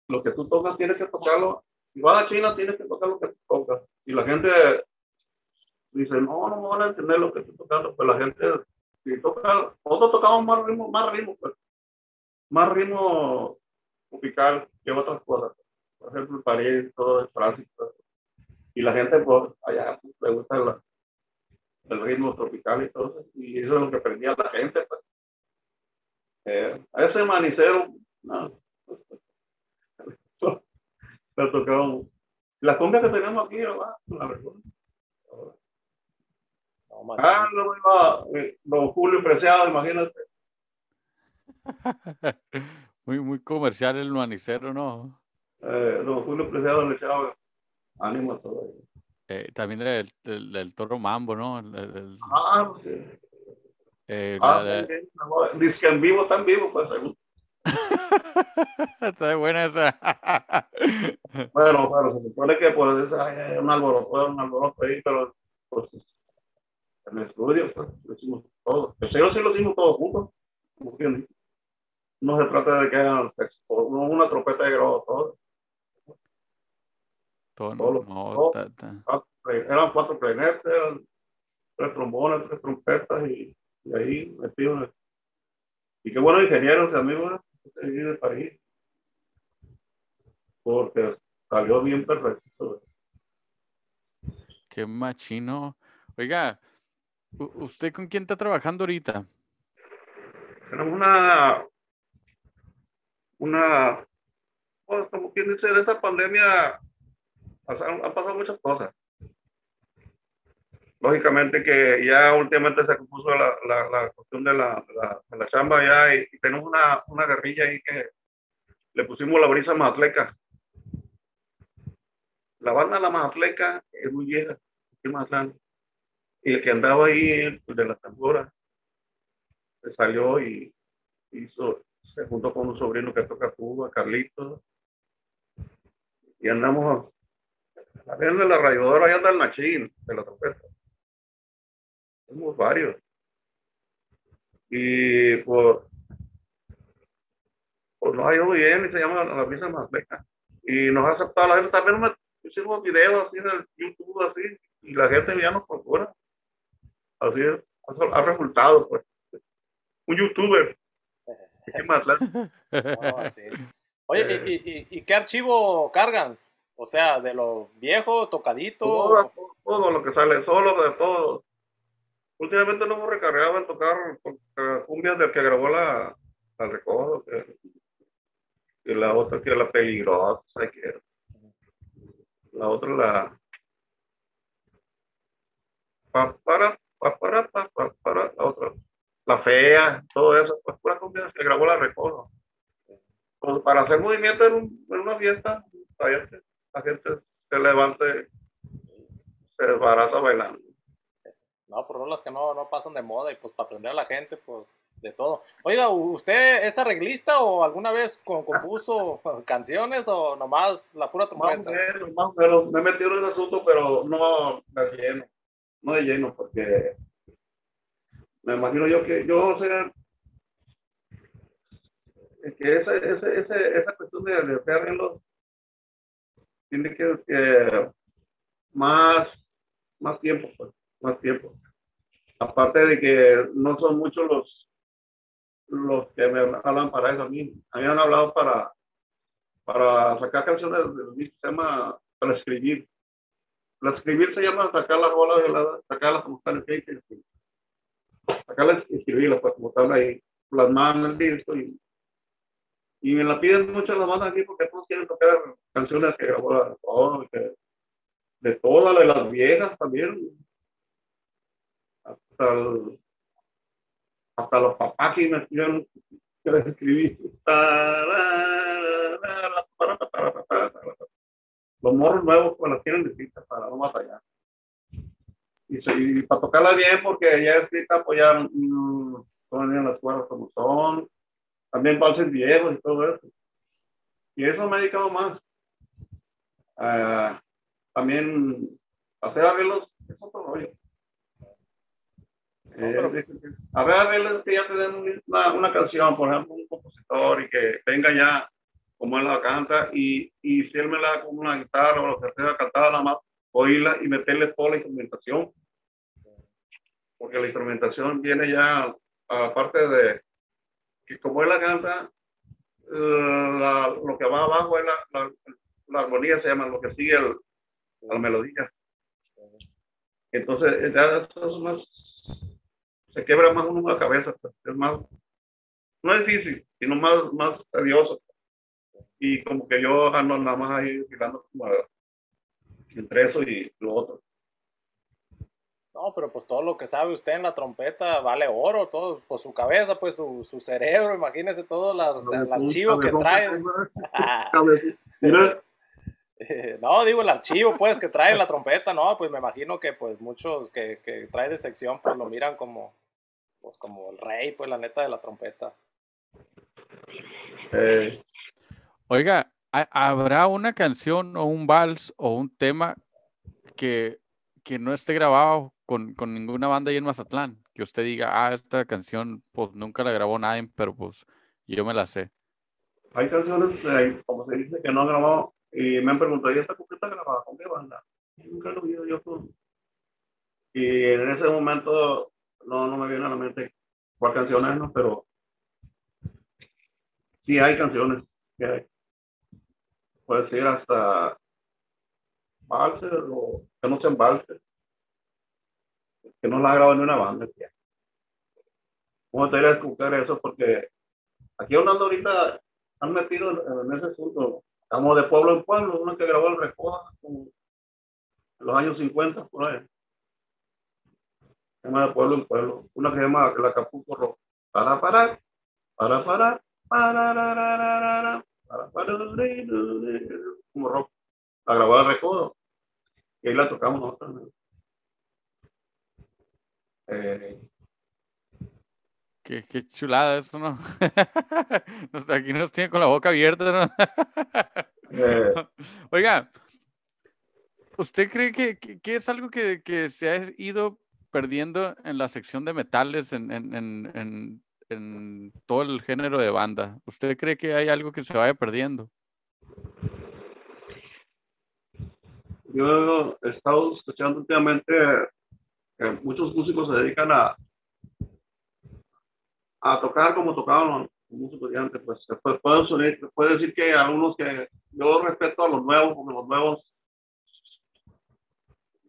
lo que tú tocas tienes que tocarlo. Si vas a China tienes que tocar lo que tú tocas. Y la gente dice, no, no me van a entender lo que estoy tocando. Pues la gente, si toca, nosotros tocamos más ritmo, más ritmo, pues. Más ritmo tropical que otras cosas. Por ejemplo, París, todo es Francia, y la gente pues allá pues, le gusta el ritmo tropical y todo eso, y eso es lo que aprendía la gente pues. Eh, manicero, no. Pero tocaba la cumbia que tenemos aquí, ¿verdad? La verdad. No, ah, no, no, eh, don Julio Preciado, imagínate. muy, muy comercial el manicero, ¿no? Eh, don Julio Preciado le echaba ánimo a todo ello. Eh, también el, el, toro mambo, ¿no? El, ah, sí. Eh, ah, Dice que en vivo están vivos, pues seguro. Está buena esa. bueno, bueno, se supone que pues es un alboroto, un alboroto ahí, pero pues en el estudio pues, lo hicimos todo. Ellos sí lo hicimos todos juntos. No se trata de que hagan una trompeta de grado, todo. Todo, todo, no, eran cuatro eran tres trombones, tres trompetas y, y ahí metidos. Y qué buenos ingenieros amigos de París. Porque salió bien perfecto. Qué machino. Oiga, ¿usted con quién está trabajando ahorita? Tenemos una, una, pues, como quien dice, de esta pandemia han, pasado muchas cosas. Lógicamente que ya últimamente se compuso la, la, la cuestión de la, la, chamba ya y, tenemos una, una guerrilla ahí que le pusimos la brisa mazatleca. La banda La Mazatleca es muy vieja, más Y el que andaba ahí de la tambora se salió y hizo, se juntó con un sobrino que toca Cuba, Carlitos. Y andamos de la rayadora ahí anda el machín de la trompeta. Somos varios. Y por, por no ha ido bien y se llama la visa más beca. Y nos ha aceptado la gente. También me hicimos videos así en el YouTube así y la gente ya nos procura. Así es, ha resultado pues. Un youtuber. ¿Qué más? Oye, ¿y, y, y qué archivo cargan? O sea, de lo viejo, tocadito. Todo, lo que sale, solo de todo. Últimamente no hemos recargado en tocar cumbias del que grabó la, la recodo, y la otra que es la peligrosa, que la otra la pa, para, pa, para, pa, para, la otra, la fea, todo eso, pues pura cumbia que grabó la recodo. Para hacer movimiento en, en una fiesta, la gente se levante, No, por las que no, no pasan de moda y pues para aprender a la gente, pues de todo. Oiga, ¿usted es arreglista o alguna vez compuso canciones o nomás la pura trompeta? Más o me he metido en el asunto, pero no de lleno, no de lleno, porque me imagino yo que yo, o sea, que esa, esa, esa, esa cuestión de, de hacer arreglos tiene que más, más tiempo, pues, más tiempo. Que no son muchos los, los que me hablan para eso a mí. A mí me han hablado para, para sacar canciones de sistema para escribir. Para escribir se llama sacar las bolas la, sacarlas como están en sacarlas y escribirlas, pues como están ahí, plasmadas en el disco y y me la piden mucho las bandas aquí porque todos quieren tocar canciones que grabó la oh, de todas, las viejas también. Hasta, hasta los papás que me pidieron que les escribí. Los morros nuevos pues las tienen distintas para no más allá. Y, para tocarla bien porque ya escrita pues ya mm, son las cuerdas como son también valses viejos y todo eso. Y eso me ha dedicado más. también hacer arreglos es otro rollo. Eh, a ver, arreglos que ya te den una, una, canción, por ejemplo, un compositor y que venga ya como él la canta y, y si él me la da con una guitarra o lo que sea, cantada nada más, oírla y meterle toda la instrumentación. Porque la instrumentación viene ya, aparte de, que como él la canta, lo que va abajo es la, la, armonía, se llama lo que sigue el, la melodía. Entonces, ya eso es más, se quiebra más uno la cabeza, pues, es más, no difícil, sino más, más tedioso. Y como que yo ando nada más ahí tirando como entre eso y lo otro. No, pero pues todo lo que sabe usted en la trompeta vale oro, todo, pues su cabeza, pues su, su cerebro, imagínese todo el archivo que trae. no, digo el archivo, pues, que trae la trompeta, no, pues me imagino que pues muchos que, que trae de sección, pues lo miran como, pues como el rey, pues la neta de la trompeta. Eh. Oiga, ¿habrá una canción o un vals o un tema que, que no esté grabado con, con, ninguna banda ahí en Mazatlán? Que usted diga, ah, esta canción pues nunca la grabó nadie, pero pues yo me la sé. Hay canciones, eh, como se dice, que no han y me han preguntado, ¿y esta completa grabada con qué banda? nunca lo oído yo. Pues. Y en ese momento no, no me viene a la mente cuál canción es, ¿no? Pero sí hay canciones que hay. Puede ser hasta valses o que no sean valses. Que no la grabado en una banda. ¿Cómo te iría a escuchar eso? Porque aquí hablando ahorita han metido en, ese asunto. Estamos de pueblo en pueblo, uno que grabó el Recoja en los años 50 por ahí. De pueblo en pueblo. Una que se llama La Capuco Rojo. Para parar, para parar, como rock, la de recodo, y ahí la tocamos nosotros. Eh, Qué, chulada eso, ¿no? Aquí nos tiene con la boca abierta, ¿no? Eh. Oiga, ¿usted cree que, es algo que, que, se ha ido perdiendo en la sección de metales en, en, en, en todo el género de banda? ¿Usted cree que hay algo que se vaya perdiendo? Yo he estado escuchando últimamente que muchos músicos se dedican a, a tocar como tocaban los músicos de antes. Pues puede, puede decir que algunos que yo respeto a los nuevos, porque los nuevos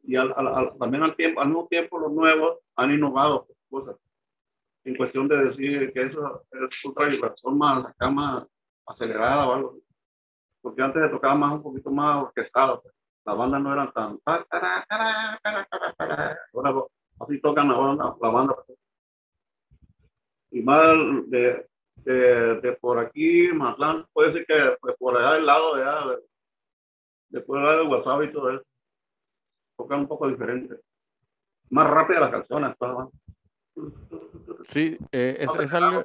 y al, también al, tiempo, al mismo tiempo los nuevos han innovado cosas en cuestión de decir que eso es otra vibración más acá más acelerada o algo porque antes se tocaba más un poquito más orquestado pues. las bandas no eran tan ahora así tocan la banda, la banda pues. y más de, de, de, por aquí Matlán puede ser que pues, por allá del lado de allá de, después de WhatsApp y todo eso tocan un poco diferente más rápida las canciones todas Sí, eh, es, es, algo.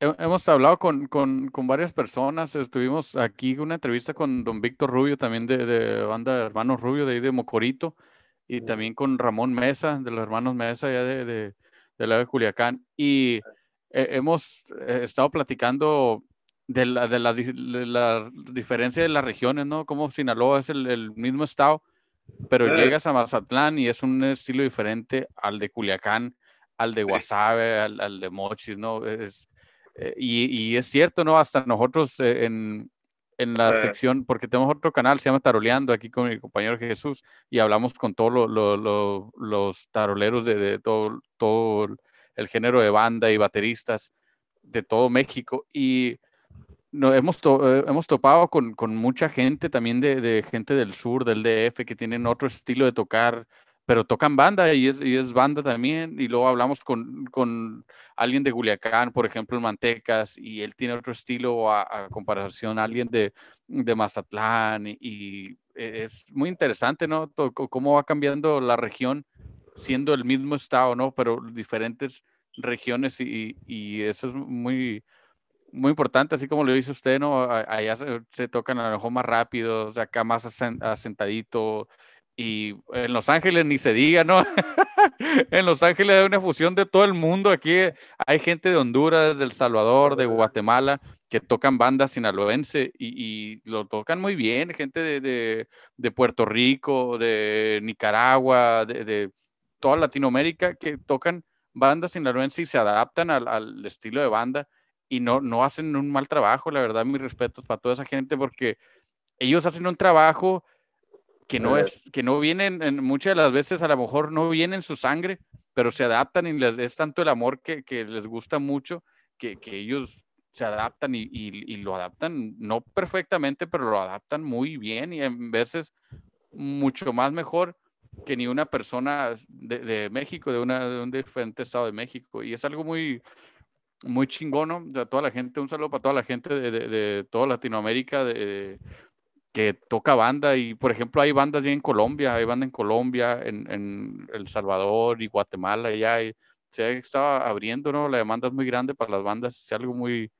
Hemos hablado con, con, con, varias personas. Estuvimos aquí en una entrevista con don Víctor Rubio, también de, de banda de Hermanos Rubio, de ahí de Mocorito, y también con Ramón Mesa, de los Hermanos Mesa, ya de, de, de la de Culiacán. Y eh, hemos eh, estado platicando de la, de, la, de la, diferencia de las regiones, ¿no? Como Sinaloa es el, el mismo estado, pero llegas a Mazatlán y es un estilo diferente al de Culiacán al de Guasave, al, al de Mochis, ¿no? Es, eh, y, y, es cierto, ¿no? Hasta nosotros eh, en, en, la sección, porque tenemos otro canal, se llama Taroleando, aquí con mi compañero Jesús, y hablamos con todos lo, lo, los taroleros de, de, todo, todo el género de banda y bateristas de todo México. Y no, hemos, eh, hemos topado con, con, mucha gente también de, gente del sur, del DF, que tienen otro estilo de tocar pero tocan banda y es, y es banda también. Y luego hablamos con, con, alguien de Culiacán, por ejemplo, en Mantecas, y él tiene otro estilo a, comparación a alguien de, de Mazatlán. Y, es muy interesante, ¿no? cómo va cambiando la región siendo el mismo estado, ¿no? Pero diferentes regiones y, y eso es muy, muy importante, así como lo dice usted, ¿no? Allá se, tocan a lo mejor más rápido, o acá más asentadito, y en Los Ángeles ni se diga, ¿no? en Los Ángeles hay una fusión de todo el mundo. Aquí hay gente de Honduras, de El Salvador, de Guatemala, que tocan bandas sinaloense y, y lo tocan muy bien. Gente de, de, Puerto Rico, de Nicaragua, de, toda Latinoamérica que tocan bandas sinaloense y se adaptan al, al, estilo de banda y no, no hacen un mal trabajo. La verdad, mis respetos para toda esa gente porque ellos hacen un trabajo que no es, que no vienen, en, muchas de las veces a lo mejor no vienen su sangre, pero se adaptan y les es tanto el amor que, que les gusta mucho que, que ellos se adaptan y, y, lo adaptan, no perfectamente, pero lo adaptan muy bien y en veces mucho más mejor que ni una persona de, México, de, una, de un diferente estado de México. Y es algo muy, muy chingón, ¿no? De toda la gente, un saludo para toda la gente de, de, de toda Latinoamérica de, que toca banda. Y por ejemplo, hay bandas ya en Colombia, hay banda en Colombia, en, El Salvador y Guatemala, ya se estaba abriendo, ¿no? La demanda es muy grande para las bandas, es algo muy,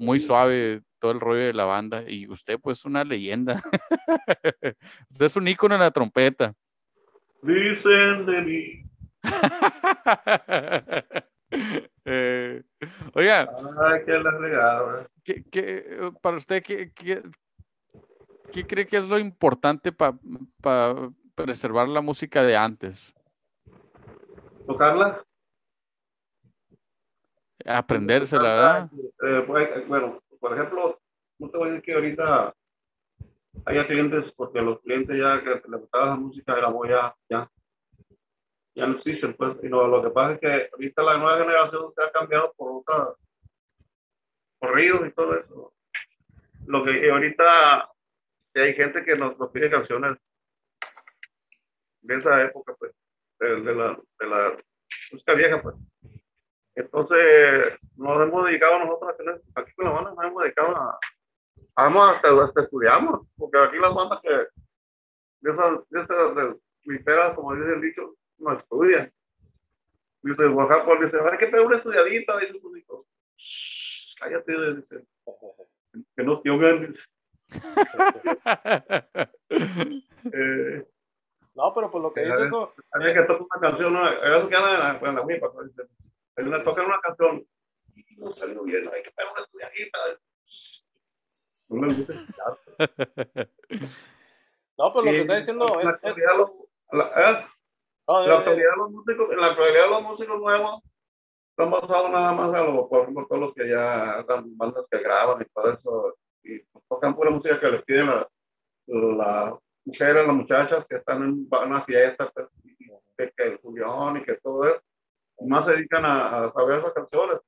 muy suave todo el rollo de la banda. Y usted, pues, una leyenda. usted es un ícono en la trompeta. Dicen de mí. Eh, oiga. ¿qué, para usted, ¿qué, qué, qué cree que es lo importante para preservar la música de antes? ¿Tocarla? Aprendérsela, ¿verdad? Eh, pues, bueno, por ejemplo, no te voy a decir que ahorita hay clientes, porque los clientes ya que les gustaba la música de voz ya, ya, ya no existen, pues. Y lo, que pasa es que ahorita la nueva generación se ha cambiado por otra corridos y todo eso. Lo que ahorita hay gente que nos, nos pide canciones de esa época, pues, de, la, de la música vieja, pues. Entonces, nos hemos dedicado nosotros aquí con la banda, nos hemos dedicado a, hasta, hasta estudiamos, porque aquí las bandas que, de esas, de esas, de, como dice el dicho, no estudian. Dice, Oaxaca, dice, hay que tener una estudiadita, dice su hijo. Cállate, dice. Que no te dice. eh, no, pero por lo que dice eso. Hay que tocar una canción, eso que anda en la, en la MIPA, dice. Él le toca una canción y no salió bien, hay que tener una estudiadita. No pero lo que está diciendo es. La, en la actualidad los músicos, en la actualidad los músicos nuevos están basados nada más a lo, por ejemplo, todos los que ya están bandas que graban y todo eso, y tocan pura música que les piden las la mujeres, las muchachas que están en una fiesta, pues, que, que, el Julián y que todo eso, más se dedican a, a saber esas canciones.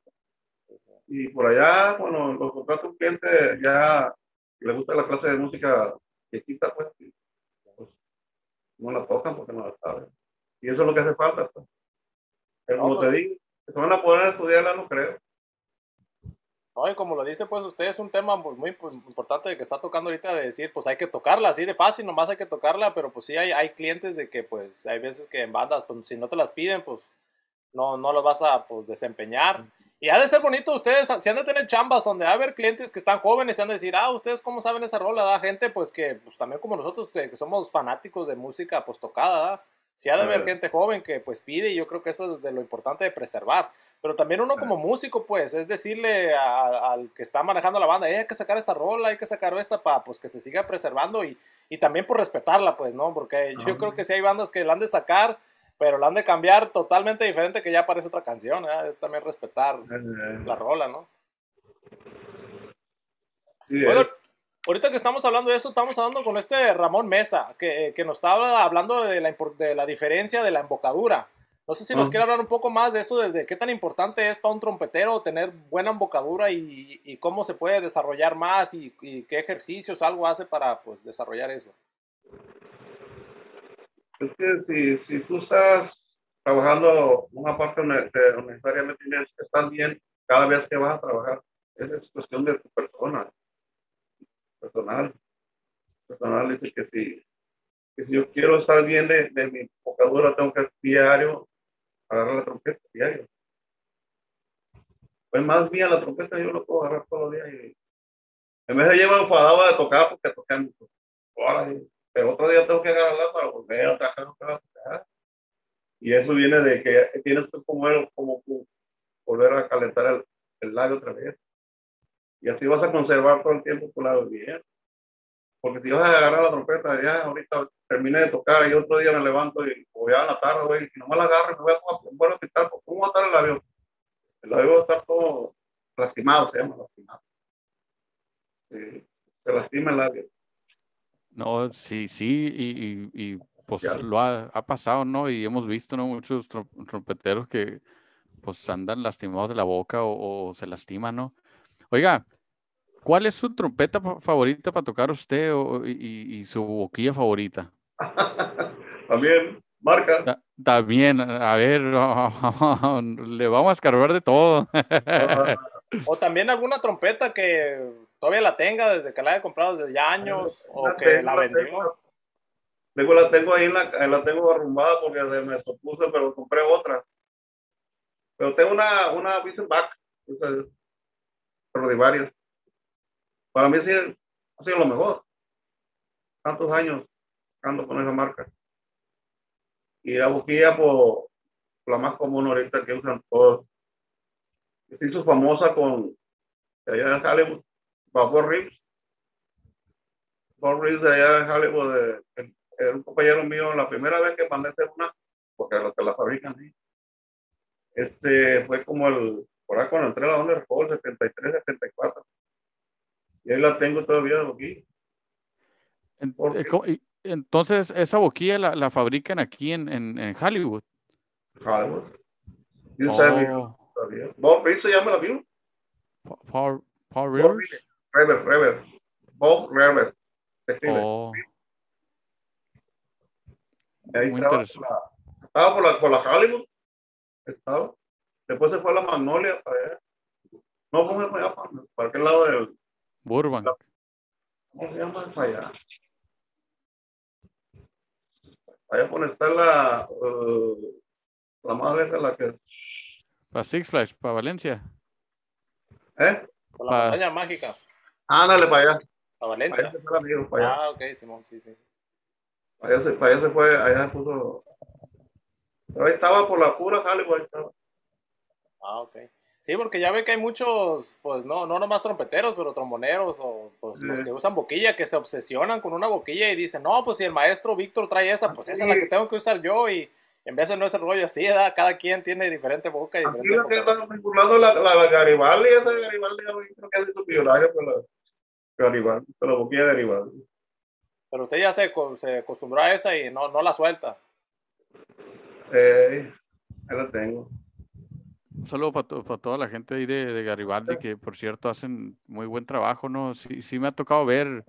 Y por allá, bueno, los contratos cliente ya le gusta la clase de música quita pues, pues no la tocan porque no la saben. Y eso es lo que hace falta. Pues. Pero como te pues. digo, se van a poder estudiarla, no creo. No, y como lo dice, pues usted es un tema muy, pues, importante que está tocando ahorita de decir, pues hay que tocarla, así de fácil, nomás hay que tocarla, pero pues sí hay, hay clientes de que pues hay veces que en bandas, pues si no te las piden, pues no, no las vas a pues, desempeñar. Y ha de ser bonito ustedes, si han de tener chambas donde va a haber clientes que están jóvenes, y han de decir, ah, ustedes cómo saben esa rola, da gente pues que pues también como nosotros eh, que somos fanáticos de música pues tocada, ¿da? Si ha de haber gente joven que pues pide y yo creo que eso es de lo importante de preservar. Pero también uno como músico pues es decirle al que está manejando la banda, hay que sacar esta rola, hay que sacar esta para pues que se siga preservando y, y también por respetarla pues, ¿no? Porque yo creo que si hay bandas que la han de sacar, pero la han de cambiar totalmente diferente que ya aparece otra canción, ¿eh? Es también respetar la rola, ¿no? Sí, ahorita que estamos hablando de eso, estamos hablando con este Ramón Mesa, que, que nos estaba hablando de la, de la, diferencia de la embocadura. No sé si nos quiere hablar un poco más de eso, de, qué tan importante es para un trompetero tener buena embocadura y, y cómo se puede desarrollar más y, qué ejercicios algo hace para pues, desarrollar eso. Es que si, si tú estás trabajando una parte necesariamente estás bien cada vez que vas a trabajar, esa es cuestión de tu persona personal. Personal dice que si, que si yo quiero estar bien de, de mi vocabulario, tengo que diario agarrar la trompeta, diario. Pues más bien la trompeta yo lo puedo agarrar todos los días y en vez de llevar enfadado de tocar porque toqué mucho. Pero otro día tengo que agarrarla para volver a tocar. Y eso viene de que tienes que como, como volver a calentar el, el labio otra vez. Y así vas a conservar todo el tiempo tu lado bien. Porque si vas a agarrar la trompeta, ya ahorita terminé de tocar y otro día me levanto y voy a la tarde, güey, si no me la agarro, me voy a, voy a quitar, ¿cómo va a estar el labio? El labio va a estar todo lastimado, se llama lastimado. se lastima el labio. No, sí, sí, y, y, pues lo ha, ha, pasado, ¿no? Y hemos visto, ¿no? Muchos trompeteros que pues andan lastimados de la boca o, se lastiman, ¿no? Oiga, ¿cuál es su trompeta favorita para tocar usted y, su boquilla favorita? También, marca. También, a ver, le vamos a escarbar de todo. o también alguna trompeta que todavía la tenga desde que la haya comprado desde ya años o que la vendió. Luego la tengo ahí, la, la tengo arrumbada porque se me supuse, pero compré otra. Pero tengo una, una Back, pero de varias. Para mí sí ha sido lo mejor. Tantos años ando con esa marca. Y la boquilla, por la más común ahorita que usan todos. Se hizo famosa con allá en Hollywood, Vapor Rips. Vapor Rips de allá en Hollywood, de, era un compañero mío, la primera vez que mandé hacer una, porque los que la fabrican, sí este fue como el, por ahí cuando entré a la onda de el 73, 74. Y ahí la tengo todavía aquí. Eh, entonces, esa boquilla la, la fabrican aquí en, en, en Hollywood. Hollywood. Oh. Bob Reeves se llama la view. Paul, Paul Rivers. Rivers, Rivers. Bob Rivers. Oh. Ahí Muy estaba, por la, estaba por la, por la Hollywood estaba. Después se fue a la Magnolia para allá. No, ¿cómo se fue allá? ¿Para, qué lado del? Burbank. ¿Cómo se llama para allá? Allá por está la, uh, la madre de la que. Para Six Flags, para Valencia. ¿Eh? Para la montaña mágica. Ándale para allá. Para Valencia. para allá. Ah, ok, Simón, sí, sí. Allá se, para allá se fue, allá puso ahí estaba por la pura Hollywood. Estaba. Ah, ok. Sí, porque ya ve que hay muchos, pues no, no nomás trompeteros, pero tromboneros o pues, los que usan boquilla, que se obsesionan con una boquilla y dicen, no, pues si el maestro Víctor trae esa, pues esa es la que tengo que usar yo y en vez de no es el rollo así, ¿verdad? cada quien tiene diferente boca y diferente Aquí lo que vinculando la, la, la Garibaldi, esa Garibaldi, creo que hace su violaje por la Garibaldi, por la boquilla de Garibaldi. Pero usted ya se, se acostumbró a esa y no, no la suelta. Eh, ahí lo tengo. Un saludo para, toda la gente ahí de, Garibaldi, que por cierto hacen muy buen trabajo, ¿no? Sí, sí me ha tocado ver,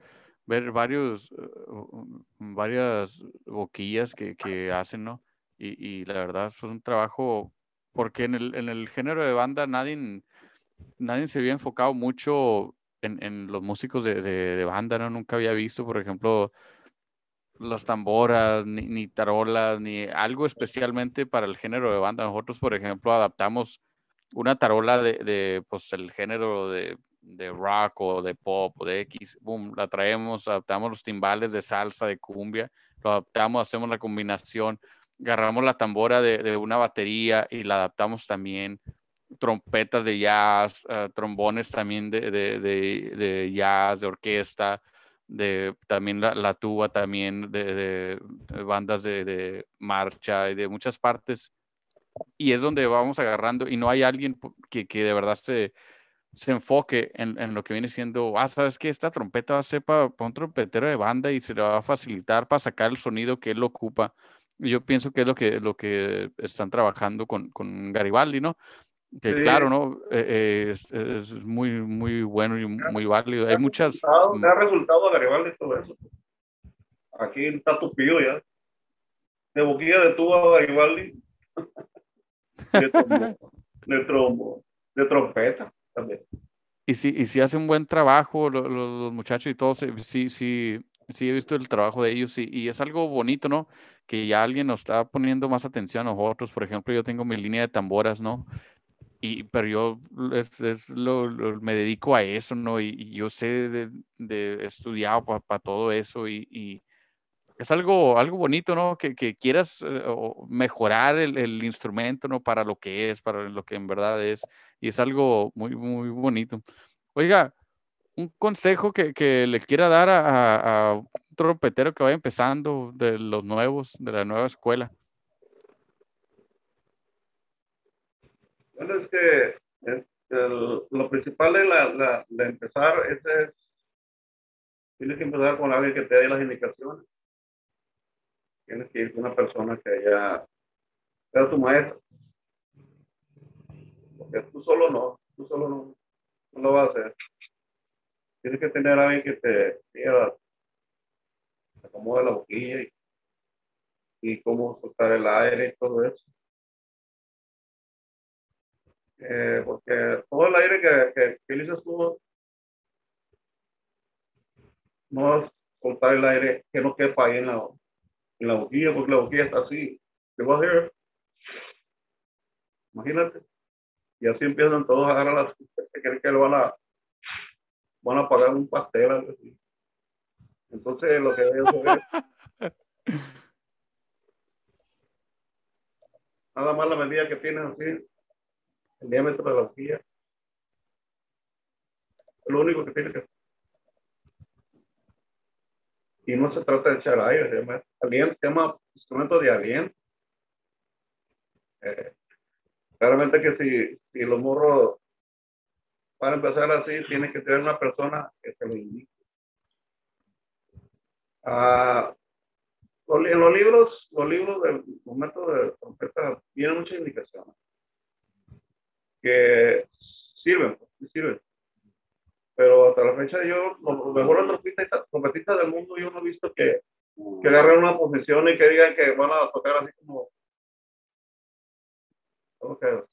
ver varios, uh, varias boquillas que, que hacen, ¿no? Y, y, la verdad es un trabajo, porque en el, en el género de banda nadie, nadie se había enfocado mucho en, en los músicos de, de, banda, ¿no? Nunca había visto, por ejemplo, las tamboras, ni, ni, tarolas, ni algo especialmente para el género de banda. Nosotros, por ejemplo, adaptamos una tarola de, de pues, el género de, de, rock o de pop o de X, boom, la traemos, adaptamos los timbales de salsa, de cumbia, lo adaptamos, hacemos la combinación, agarramos la tambora de, de una batería y la adaptamos también, trompetas de jazz, uh, trombones también de, de, jazz, de orquesta, de también la, tuba, también de, bandas de, marcha y de muchas partes. Y es donde vamos agarrando y no hay alguien que, que de verdad se, se enfoque en, en, lo que viene siendo, ah, sabes que esta trompeta va a ser para, un trompetero de banda y se le va a facilitar para sacar el sonido que él ocupa. Yo pienso que es lo que, lo que están trabajando con, con Garibaldi, ¿no? Que claro, ¿no? Eh, eh, es, es, muy, muy bueno y muy válido. Hay muchas... Resultado, ha resultado Garibaldi todo eso. Aquí está tupido ya. De boquilla de tubo a Garibaldi. de, trombo, de, trombo, de trompeta también. Y si, y si hacen un buen trabajo los, los, muchachos y todos, sí, sí, sí he visto el trabajo de ellos y, y, es algo bonito, ¿no? Que ya alguien nos está poniendo más atención a nosotros. Por ejemplo, yo tengo mi línea de tamboras, ¿no? Y, pero yo es, lo, me dedico a eso, ¿no? Y, yo sé de, de estudiado para todo eso y, y, es algo, algo bonito, ¿no? Que, que quieras eh, mejorar el, el, instrumento, ¿no? Para lo que es, para lo que en verdad es. Y es algo muy, muy bonito. Oiga, un consejo que, que le quiera dar a, a, un trompetero que vaya empezando de los nuevos, de la nueva escuela. Bueno, es que lo principal de, la, empezar es, es, tienes que empezar con alguien que te dé las indicaciones. Tienes que ir con una persona que haya, sea tu maestro. Porque tú solo no, tú solo no, no lo vas a hacer. Tienes que tener a alguien que te diga, acomode la boquilla y, y cómo soltar el aire y todo eso. Eh, porque todo el aire que, que, que utilizas tú no es soltar el aire que no quepa ahí en la, en la boquilla, porque la boquilla está así. ¿Qué va a hacer? Imagínate. Y así empiezan todos a agarrar las que creen que lo van a van a pagar un pastel algo así. Entonces lo que es nada más la medida que tienes así, el diámetro de la boquilla. Es lo único que tienes que. Y no se trata de echar aire, se llama llama instrumento de aliento. Eh, claramente que si, si los morros para empezar así, tiene que tener una persona que se lo indique. Ah, en los libros, los libros del momento de trompeta tienen muchas indicaciones que sirven, sirven. Pero hasta la fecha yo, los mejores trompetistas, trompetistas del mundo, yo no he visto que, que agarren una posición y que digan que van a tocar así como, como que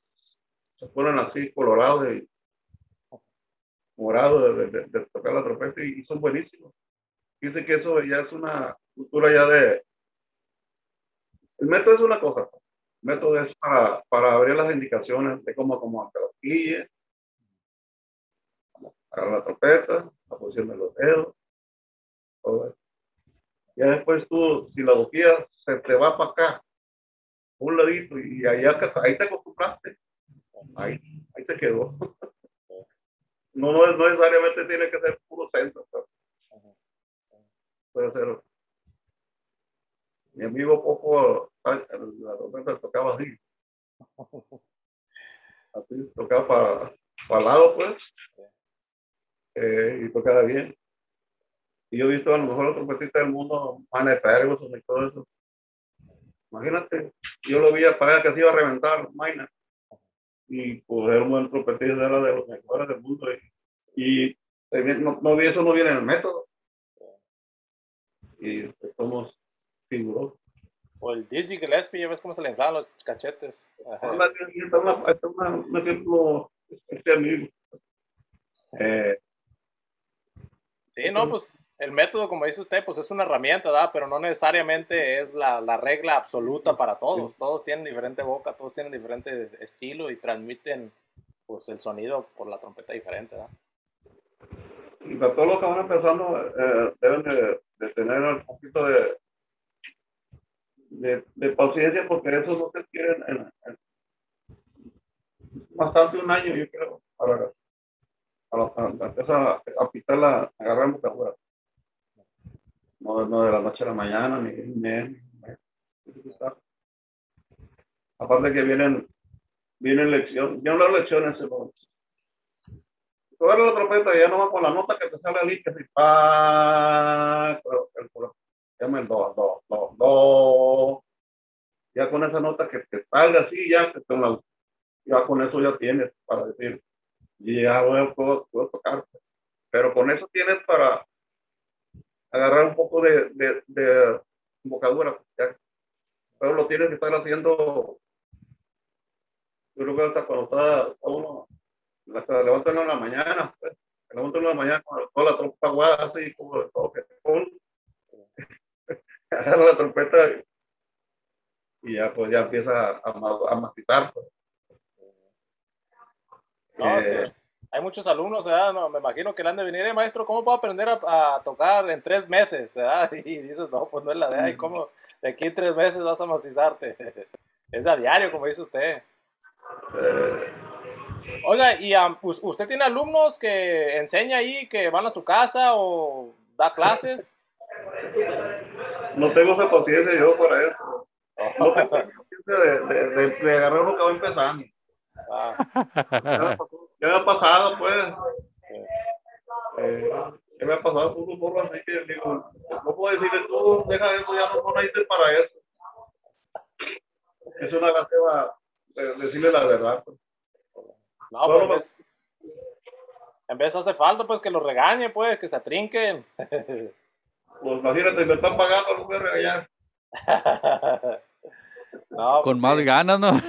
se ponen así colorados y morado de, tocar la trompeta y, son buenísimos. Dice que eso ya es una cultura ya de... El método es una cosa. Método es para, para abrir las indicaciones de cómo acomodar la guille, para la trompeta, la posición de los dedos, todo eso. Ya después tú, si la boquilla se te va para acá, un ladito, y allá, ahí te acostumbraste, ahí, ahí te quedó. no, no, no necesariamente tiene que ser puro centro. Puede ser. Mi amigo Poco, la tormenta tocaba así. Así, tocaba para, el lado, pues. Eh, y tocaba bien. Y yo he visto a lo mejor los trompetistas del mundo, Mane Ferguson y todo eso. Imagínate, yo lo vi a pagar que se iba a reventar, Maina y poder un buen trompetista era de los mejores del mundo y, y no, no, eso no viene en el método y somos o el Dizzy Gillespie, ya ves cómo se le inflan los cachetes. Está un ejemplo amigo. Eh, sí, no, pues el método, como dice usted, pues es una herramienta, ¿verdad? Pero no necesariamente es la, la regla absoluta para todos. Todos tienen diferente boca, todos tienen diferente estilo y transmiten pues el sonido por la trompeta diferente, ¿verdad? Y para todos los que van empezando, eh, deben de, de, tener un poquito de, de, de, paciencia porque eso no se quieren en, en, bastante un año, yo creo, para, para, a, pitar la, agarrar vocabulario no, no de la noche a la mañana, ni, ni, Aparte que vienen, vienen lecciones, yo no lecciones, pero tú la trompeta ya no va con la nota que te sale que si pa, pero el, llama el do, do, do, do, ya con esa nota que te salga así, ya, con la, ya con eso ya tienes para decir, ya voy, puedo, puedo tocar, pero con eso tienes para agarrar un poco de, de, de embocadura. Pero lo tienes que estar haciendo, yo creo que hasta cuando está, uno, hasta levantan en la mañana, pues, levantan en la mañana con toda la trompa aguada, así como de todo, que agarra la trompeta y ya pues ya empieza a, a, a mastitar. Pues. No, eh, hay muchos alumnos, ¿verdad? No, me imagino que le han de venir, eh, maestro, ¿cómo puedo aprender a, tocar en tres meses? ¿verdad? Y dices, no, pues no es la de ahí, ¿cómo? De aquí en tres meses vas a macizarte. es a diario, como dice usted. Oiga, ¿y usted tiene alumnos que enseña ahí, que van a su casa o da clases? No tengo esa conciencia yo para eso. No tengo conciencia de, de, de, agarrar lo que va empezando. Ah. ¿Qué me ha pasado, pues? Eh, ¿Qué me ha pasado? Tú, por así que digo, no puedo decirle tú, deja eso, ya no, no naciste para eso. Es una gracia decirle la verdad. Pues. eso hace falta, pues, que los regañe, pues, que se atrinquen. Pues imagínate, me están pagando, no voy a regañar. no, Con pues más ganas, ¿no?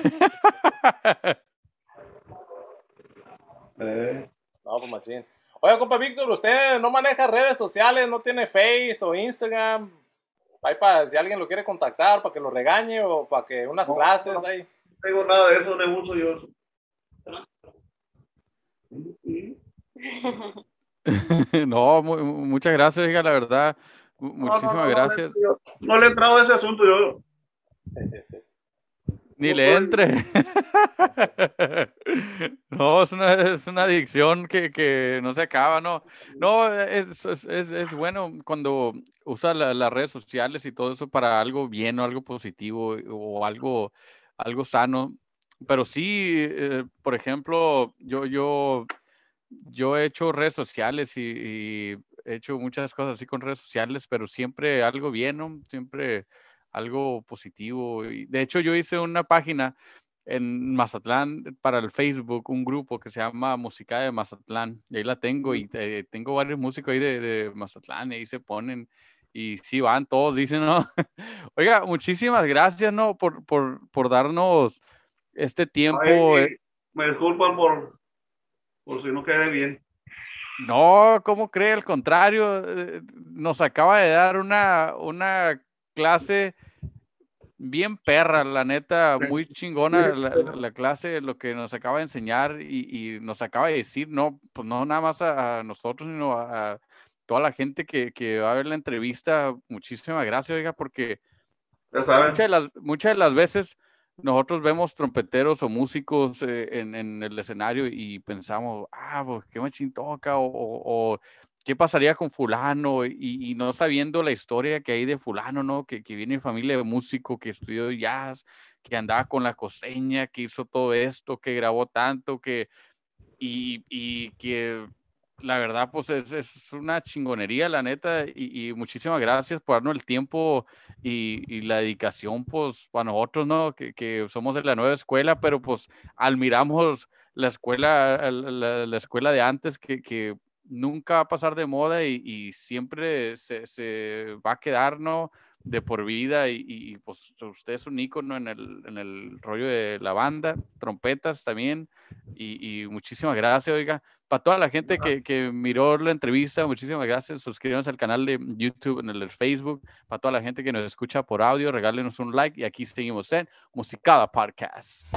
eh. No, pues machín. Oye, compa Víctor, ¿usted no maneja redes sociales? ¿No tiene Face o Instagram? Ahí para si alguien lo quiere contactar, para que lo regañe o para que unas clases ahí. No tengo nada de eso, no uso yo. no, muchas gracias, hija, la verdad. Muchísimas gracias. No, le he entrado a ese asunto yo. Ni le entre. no, es una, es una adicción que, que, no se acaba, ¿no? No, es, es, es bueno cuando usa las redes sociales y todo eso para algo bien o algo positivo o algo, algo sano. Pero sí, eh, por ejemplo, yo, yo, yo he hecho redes sociales y, y, he hecho muchas cosas así con redes sociales, pero siempre algo bien, ¿no? Siempre algo positivo. Y de hecho, yo hice una página en Mazatlán para el Facebook, un grupo que se llama Música de Mazatlán. Y ahí la tengo y eh, tengo varios músicos ahí de, de, Mazatlán y ahí se ponen y sí van todos, dicen, ¿no? Oiga, muchísimas gracias, ¿no? Por, por, por darnos este tiempo. Eh. me disculpan por, por si no quede bien. No, ¿cómo cree? Al contrario, eh, nos acaba de dar una, una clase bien perra, la neta, muy chingona la, clase, lo que nos acaba de enseñar y, nos acaba de decir, no, pues no nada más a, nosotros, sino a, toda la gente que, que, va a ver la entrevista. Muchísimas gracias, oiga, porque muchas de, las, muchas de las veces nosotros vemos trompeteros o músicos eh, en, el escenario y pensamos, ah, pues qué machín toca, o, qué pasaría con fulano y, no sabiendo la historia que hay de fulano, ¿no? Que, que viene de familia de músico, que estudió jazz, que andaba con la coseña, que hizo todo esto, que grabó tanto, que y, y que la verdad pues es, es, una chingonería la neta y, muchísimas gracias por darnos el tiempo y, la dedicación pues para nosotros, ¿no? Que, que, somos de la nueva escuela, pero pues admiramos la escuela, la, la escuela de antes que, que nunca va a pasar de moda y, siempre se, se, va a quedar, ¿no? De por vida y, pues usted es un ícono en el, en el rollo de la banda, trompetas también y, muchísimas gracias, oiga. Para toda la gente que, que, miró la entrevista, muchísimas gracias. Suscríbanse al canal de YouTube, en el Facebook. Para toda la gente que nos escucha por audio, regálenos un like y aquí seguimos en Musicada Podcast.